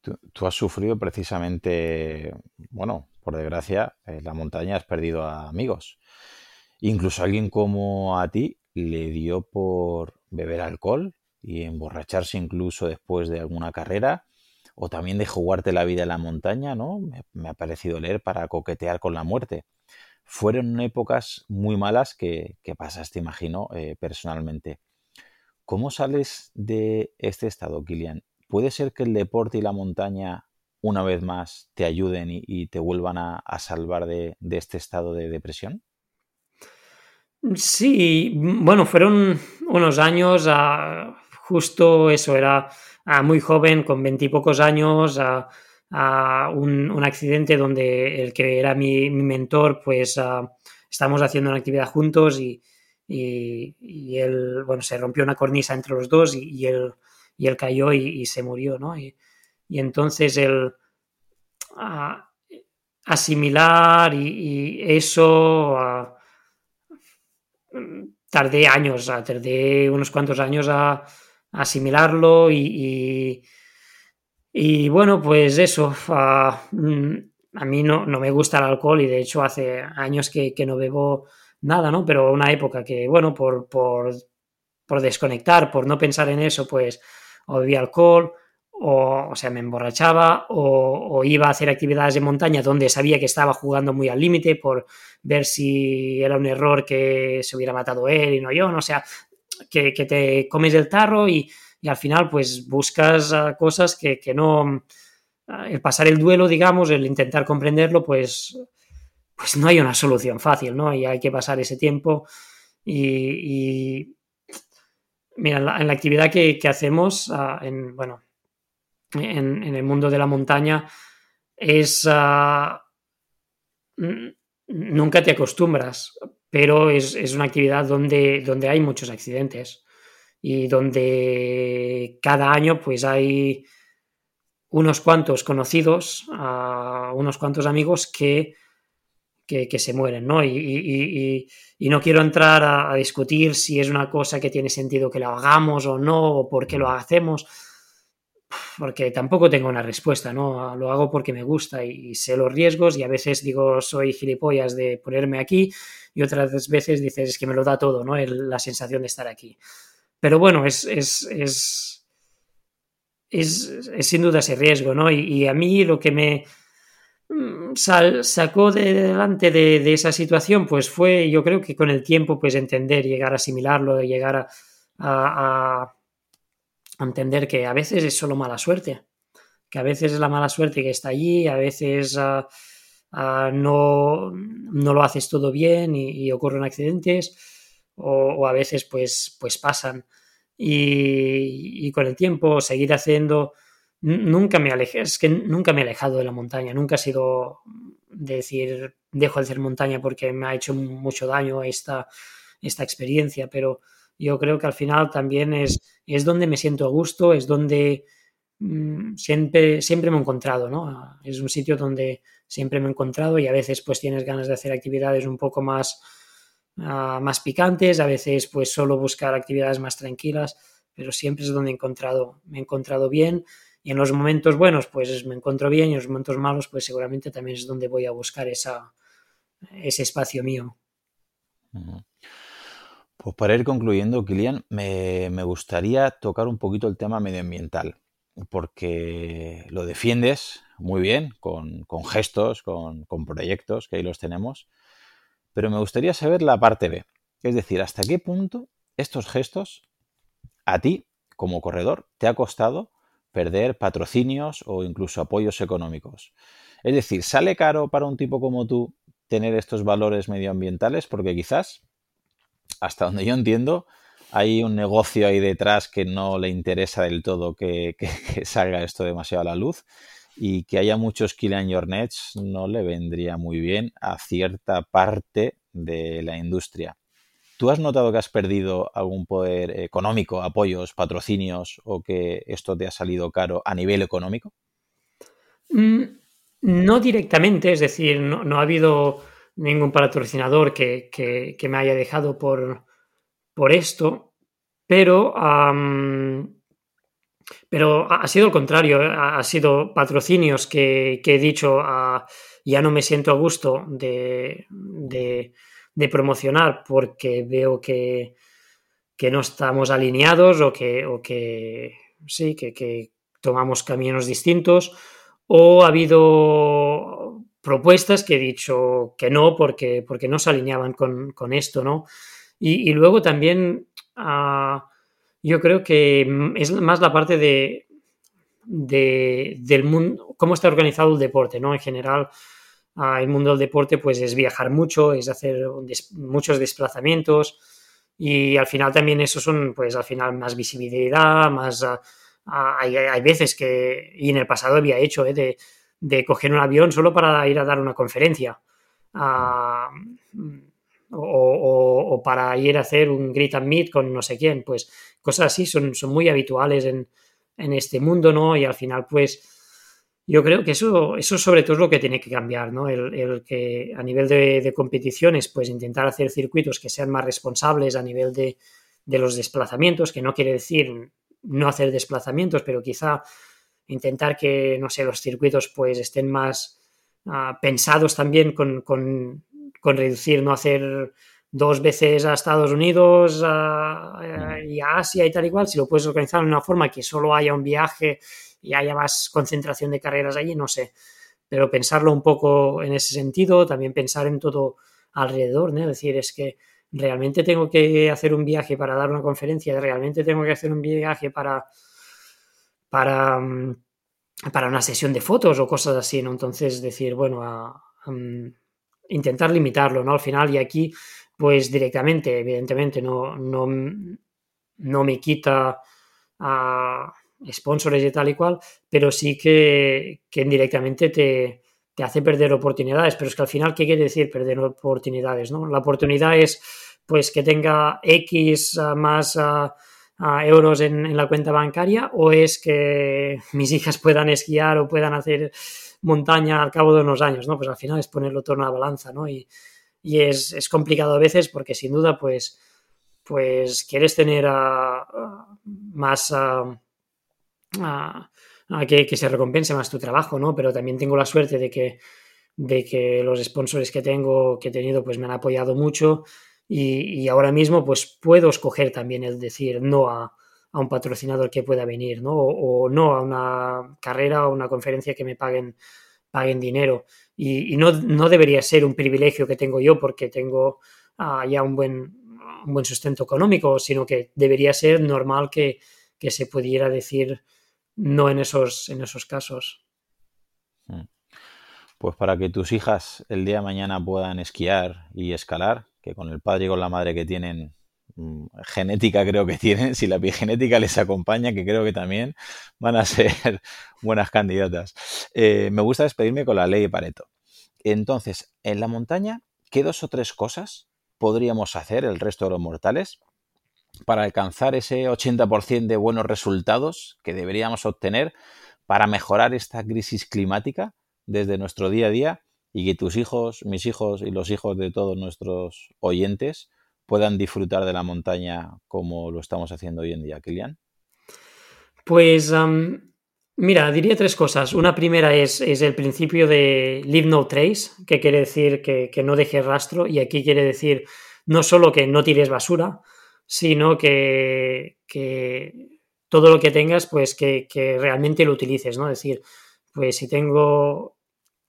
Tú, has sufrido precisamente, bueno, por desgracia, en la montaña has perdido a amigos. Incluso alguien como a ti le dio por beber alcohol y emborracharse incluso después de alguna carrera o también de jugarte la vida en la montaña, ¿no? Me, ha parecido leer para coquetear con la muerte. Fueron épocas muy malas que, pasaste, imagino, eh, personalmente. ¿Cómo sales de este estado, Kilian? ¿Puede ser que el deporte y la montaña una vez más te ayuden y, te vuelvan a, salvar de, este estado de depresión? Sí, bueno, fueron unos años, justo eso, era muy joven, con veintipocos años, a, un, accidente donde el que era mi, mentor, pues estábamos haciendo una actividad juntos y, él, bueno, se rompió una cornisa entre los dos y, él, y él cayó y, se murió, ¿no? Y, entonces él asimilar y, eso tardé años, tardé unos cuantos años a asimilarlo y, y, bueno, pues eso, mm, a mí no, no, me gusta el alcohol y de hecho hace años que, no bebo nada, ¿no? Pero una época que, bueno, por, por, por desconectar, por no pensar en eso, pues o bebía alcohol o, o sea, me emborrachaba o, iba a hacer actividades de montaña donde sabía que estaba jugando muy al límite por ver si era un error que se hubiera matado él y no yo, o sea, que, te comes el tarro y, al final pues buscas ah, cosas que, no... Ah, el pasar el duelo, digamos, el intentar comprenderlo, pues, pues no hay una solución fácil, ¿no? Y hay que pasar ese tiempo y... mira, en la, actividad que, hacemos, ah, en, bueno, en, el mundo de la montaña, es... nunca te acostumbras, pero es, una actividad donde, donde hay muchos accidentes y donde cada año pues hay unos cuantos conocidos, unos cuantos amigos que, que, se mueren, ¿no? Y, no quiero entrar a, a, discutir si es una cosa que tiene sentido que lo hagamos o no, o por qué lo hacemos, porque tampoco tengo una respuesta, ¿no? Lo hago porque me gusta y, sé los riesgos y a veces digo soy gilipollas de ponerme aquí y otras veces dices es que me lo da todo, ¿no? la sensación de estar aquí. Pero bueno, es, es, es, es, sin duda ese riesgo, ¿no? Y, a mí lo que me mm, sacó de delante de, esa situación, pues fue, yo creo que con el tiempo, pues entender, llegar a asimilarlo, llegar a entender que a veces es solo mala suerte, que a veces es la mala suerte que está allí, a veces ah, ah, no, no, lo haces todo bien y, ocurren accidentes o, a veces pues, pues pasan. Y, con el tiempo seguir haciendo, nunca me alejé, es que nunca me he alejado de la montaña, nunca ha sido decir dejo de hacer montaña porque me ha hecho mucho daño esta, esta experiencia, pero yo creo que al final también es, es donde me siento a gusto, es donde mm, siempre, siempre me he encontrado, ¿no? Es un sitio donde siempre me he encontrado y a veces pues tienes ganas de hacer actividades un poco más, ah, más picantes, a veces pues solo buscar actividades más tranquilas, pero siempre es donde he encontrado, me he encontrado bien y en los momentos buenos pues me encuentro bien y en los momentos malos pues seguramente también es donde voy a buscar esa, ese espacio mío. Pues para ir concluyendo, Kilian, me, gustaría tocar un poquito el tema medioambiental, porque lo defiendes muy bien, con, gestos, con, proyectos, que ahí los tenemos, pero me gustaría saber la parte B, es decir, hasta qué punto estos gestos a ti, como corredor, te ha costado perder patrocinios o incluso apoyos económicos. Es decir, ¿sale caro para un tipo como tú tener estos valores medioambientales? Porque quizás hasta donde yo entiendo, hay un negocio ahí detrás que no le interesa del todo que, salga esto demasiado a la luz y que haya muchos kill on your nets no le vendría muy bien a cierta parte de la industria. ¿Tú has notado que has perdido algún poder económico, apoyos, patrocinios o que esto te ha salido caro a nivel económico? Mm, no directamente, es decir, no, ha habido ningún patrocinador que, me haya dejado por, por esto, pero, pero ha sido el contrario, ha sido patrocinios que, he dicho, ah, ya no me siento a gusto de, promocionar porque veo que, no estamos alineados o que, o que sí, que tomamos caminos distintos o ha habido propuestas que he dicho que no porque, porque no se alineaban con, esto, ¿no? Y, luego también ah, yo creo que es más la parte de, del mundo, cómo está organizado el deporte, ¿no? En general, ah, el mundo del deporte pues es viajar mucho, es hacer muchos desplazamientos y al final también eso son pues al final más visibilidad, más... Ah, hay, veces que, y en el pasado había hecho, ¿eh? de, coger un avión solo para ir a dar una conferencia. o, para ir a hacer un greet and meet con no sé quién, pues cosas así son, son muy habituales en, este mundo, ¿no? Y al final, pues, yo creo que eso, eso sobre todo es lo que tiene que cambiar, ¿no? El, que a nivel de, competiciones, pues intentar hacer circuitos que sean más responsables a nivel de, de los desplazamientos, que no quiere decir no hacer desplazamientos, pero quizá intentar que, no sé, los circuitos pues estén más ah, pensados también con, reducir, no hacer dos veces a Estados Unidos y a Asia y tal y cual, si lo puedes organizar de una forma que solo haya un viaje y haya más concentración de carreras allí, no sé, pero pensarlo un poco en ese sentido, también pensar en todo alrededor, ¿no? Es decir, es que realmente tengo que hacer un viaje para dar una conferencia, realmente tengo que hacer un viaje para, para, mm, para una sesión de fotos o cosas así, ¿no? Entonces decir, bueno, intentar limitarlo, ¿no? Al final y aquí, pues directamente, evidentemente, no, no, no me quita a sponsors y tal y cual, pero sí que, que indirectamente te, te hace perder oportunidades, pero es que al final, ¿qué quiere decir perder oportunidades? ¿no? La oportunidad es pues que tenga X ah, más ah, ah, euros en, la cuenta bancaria o es que mis hijas puedan esquiar o puedan hacer montaña al cabo de unos años, ¿no? Pues al final es ponerlo todo en una balanza, ¿no? Y, es, complicado a veces porque sin duda, pues, pues quieres tener más... que, que, se recompense más tu trabajo, ¿no? Pero también tengo la suerte de que, de que los sponsors que tengo, que he tenido, pues me han apoyado mucho y, ahora mismo pues puedo escoger también el decir no a, un patrocinador que pueda venir, ¿no? O, no a una carrera o una conferencia que me paguen, paguen dinero. Y, no, no, debería ser un privilegio que tengo yo porque tengo ah, ya un buen, un buen sustento económico, sino que debería ser normal que, que se pudiera decir no en esos, en esos casos. Hmm. Pues para que tus hijas el día de mañana puedan esquiar y escalar, que con el padre y con la madre que tienen, mm, genética creo que tienen, si la epigenética les acompaña, que creo que también van a ser buenas candidatas. Eh, me gusta despedirme con la ley de Pareto. Entonces, en la montaña, ¿qué dos o tres cosas podríamos hacer el resto de los mortales para alcanzar ese 80% de buenos resultados que deberíamos obtener para mejorar esta crisis climática desde nuestro día a día y que tus hijos, mis hijos y los hijos de todos nuestros oyentes puedan disfrutar de la montaña como lo estamos haciendo hoy en día, Kilian? Pues mira, diría tres cosas. Una primera es, el principio de leave no trace, que quiere decir que, no dejes rastro, y aquí quiere decir no solo que no tires basura, sino que, todo lo que tengas, pues que, que, realmente lo utilices, ¿no? Es decir, pues si tengo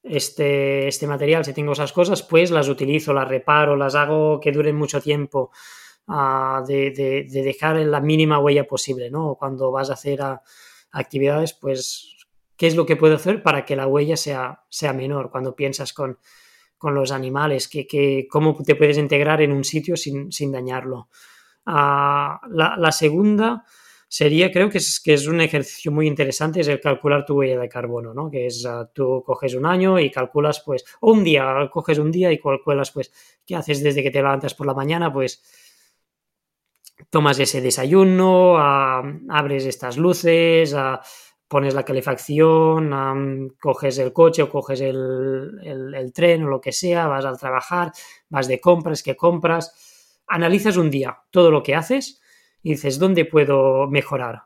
este, este material, si tengo esas cosas, pues las utilizo, las reparo, las hago que duren mucho tiempo, uh, de, de, de, dejar la mínima huella posible, ¿no? Cuando vas a hacer a, actividades, pues, ¿qué es lo que puedo hacer para que la huella sea, sea menor? Cuando piensas con, con los animales, que, que, cómo te puedes integrar en un sitio sin, sin dañarlo. Uh, la segunda sería, creo que es, que es un ejercicio muy interesante, es el calcular tu huella de carbono, ¿no? Que es, uh, tú coges un año y calculas, pues, o un día, coges un día y calculas, pues, ¿qué haces desde que te levantas por la mañana? Pues, tomas ese desayuno, uh, abres estas luces, uh, pones la calefacción, coges el coche o coges el, tren o lo que sea, vas al trabajar, vas de compras, que compras, analizas un día todo lo que haces y dices, ¿dónde puedo mejorar?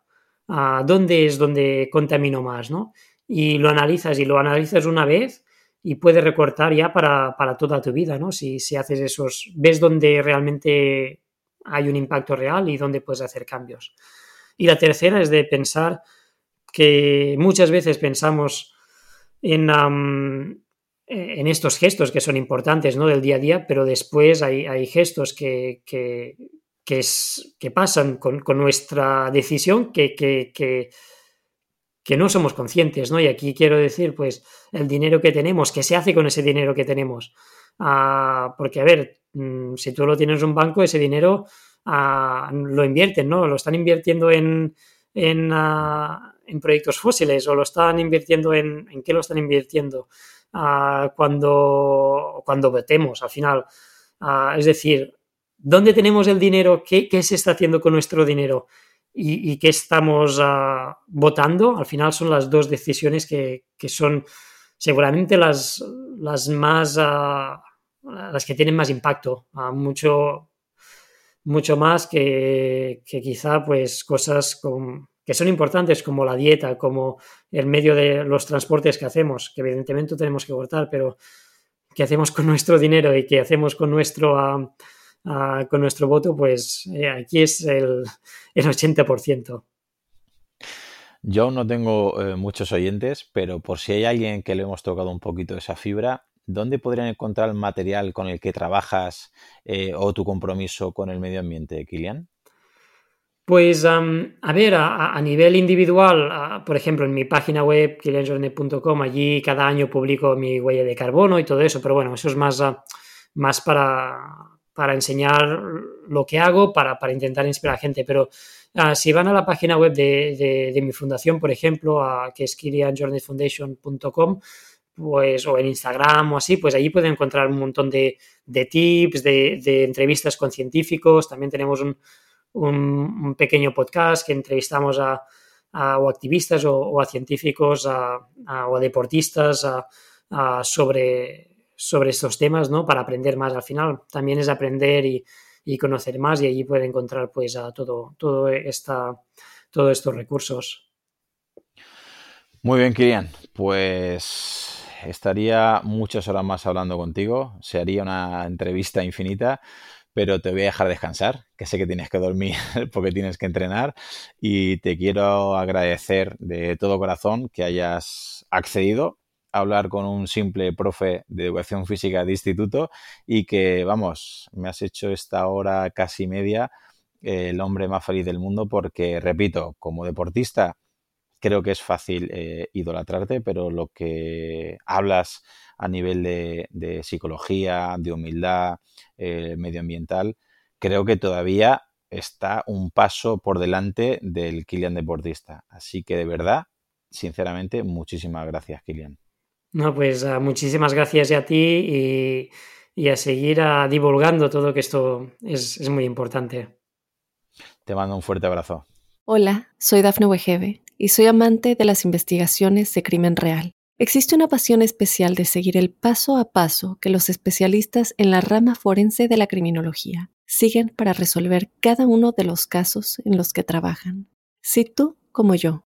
Ah, ¿Dónde es donde contamino más? ¿no? Y lo analizas y lo analizas una vez y puedes recortar ya para, toda tu vida, ¿no? Si, si haces esos, ves dónde realmente hay un impacto real y dónde puedes hacer cambios. Y la tercera es de pensar que muchas veces pensamos en, en estos gestos que son importantes ¿no? del día a día, pero después hay, gestos que, que, es, que pasan con, nuestra decisión que, que, no somos conscientes, ¿no? Y aquí quiero decir, pues, el dinero que tenemos, ¿qué se hace con ese dinero que tenemos? Ah, porque, a ver, mm, si tú lo tienes en un banco, ese dinero ah, lo invierten, ¿no? Lo están invirtiendo en, en, ah, en proyectos fósiles o lo están invirtiendo en, en qué lo están invirtiendo ah, cuando, cuando vetemos al final. Es decir, ¿dónde tenemos el dinero? ¿Qué, qué se está haciendo con nuestro dinero? ¿Y, qué estamos uh, votando? Al final son las dos decisiones que, que son seguramente las, las más... las que tienen más impacto, mucho, mucho más que, que, quizá pues cosas que son importantes como la dieta, como el medio de los transportes que hacemos, que evidentemente tenemos que cortar, pero qué hacemos con nuestro dinero y qué hacemos con nuestro, con nuestro voto, pues eh, aquí es el, el 80%. Yo no tengo eh, muchos oyentes, pero por si hay alguien que le hemos tocado un poquito esa fibra, ¿dónde podrían encontrar el material con el que trabajas eh, o tu compromiso con el medio ambiente, Kilian? Pues a ver, a, nivel individual, por ejemplo, en mi página web, kilianjornet.com, allí cada año publico mi huella de carbono y todo eso, pero bueno, eso es más, ah, más para, para, enseñar lo que hago, para, para intentar inspirar a gente. Pero ah, si van a la página web de, de, mi fundación, por ejemplo, que es kilianjornetfoundation.com, pues, o en Instagram o así, pues allí pueden encontrar un montón de, de tips, de, entrevistas con científicos. También tenemos un un, pequeño podcast que entrevistamos a, o activistas o, a científicos o a deportistas sobre, sobre estos temas, ¿no? Para aprender más al final. También es aprender y, conocer más y allí pueden encontrar pues a todo, todo esta, todos estos recursos. Muy bien, Kirian. Pues estaría muchas horas más hablando contigo. Se haría una entrevista infinita pero te voy a dejar descansar, que sé que tienes que dormir porque tienes que entrenar y te quiero agradecer de todo corazón que hayas accedido hablar con un simple profe de educación física de instituto y que, vamos, me has hecho esta hora casi media el hombre más feliz del mundo porque, repito, como deportista creo que es fácil eh, idolatrarte, pero lo que hablas a nivel de, psicología, de humildad eh, medioambiental, creo que todavía está un paso por delante del Kilian deportista. Así que de verdad, sinceramente, muchísimas gracias, Kilian. No, pues ah, muchísimas gracias a ti y, a seguir ah, divulgando todo que esto es, es muy importante. Te mando un fuerte abrazo. Hola, soy Dafne Wegebe y soy amante de las investigaciones de crimen real. Existe una pasión especial de seguir el paso a paso que los especialistas en la rama forense de la criminología siguen para resolver cada uno de los casos en los que trabajan. Si tú, como yo,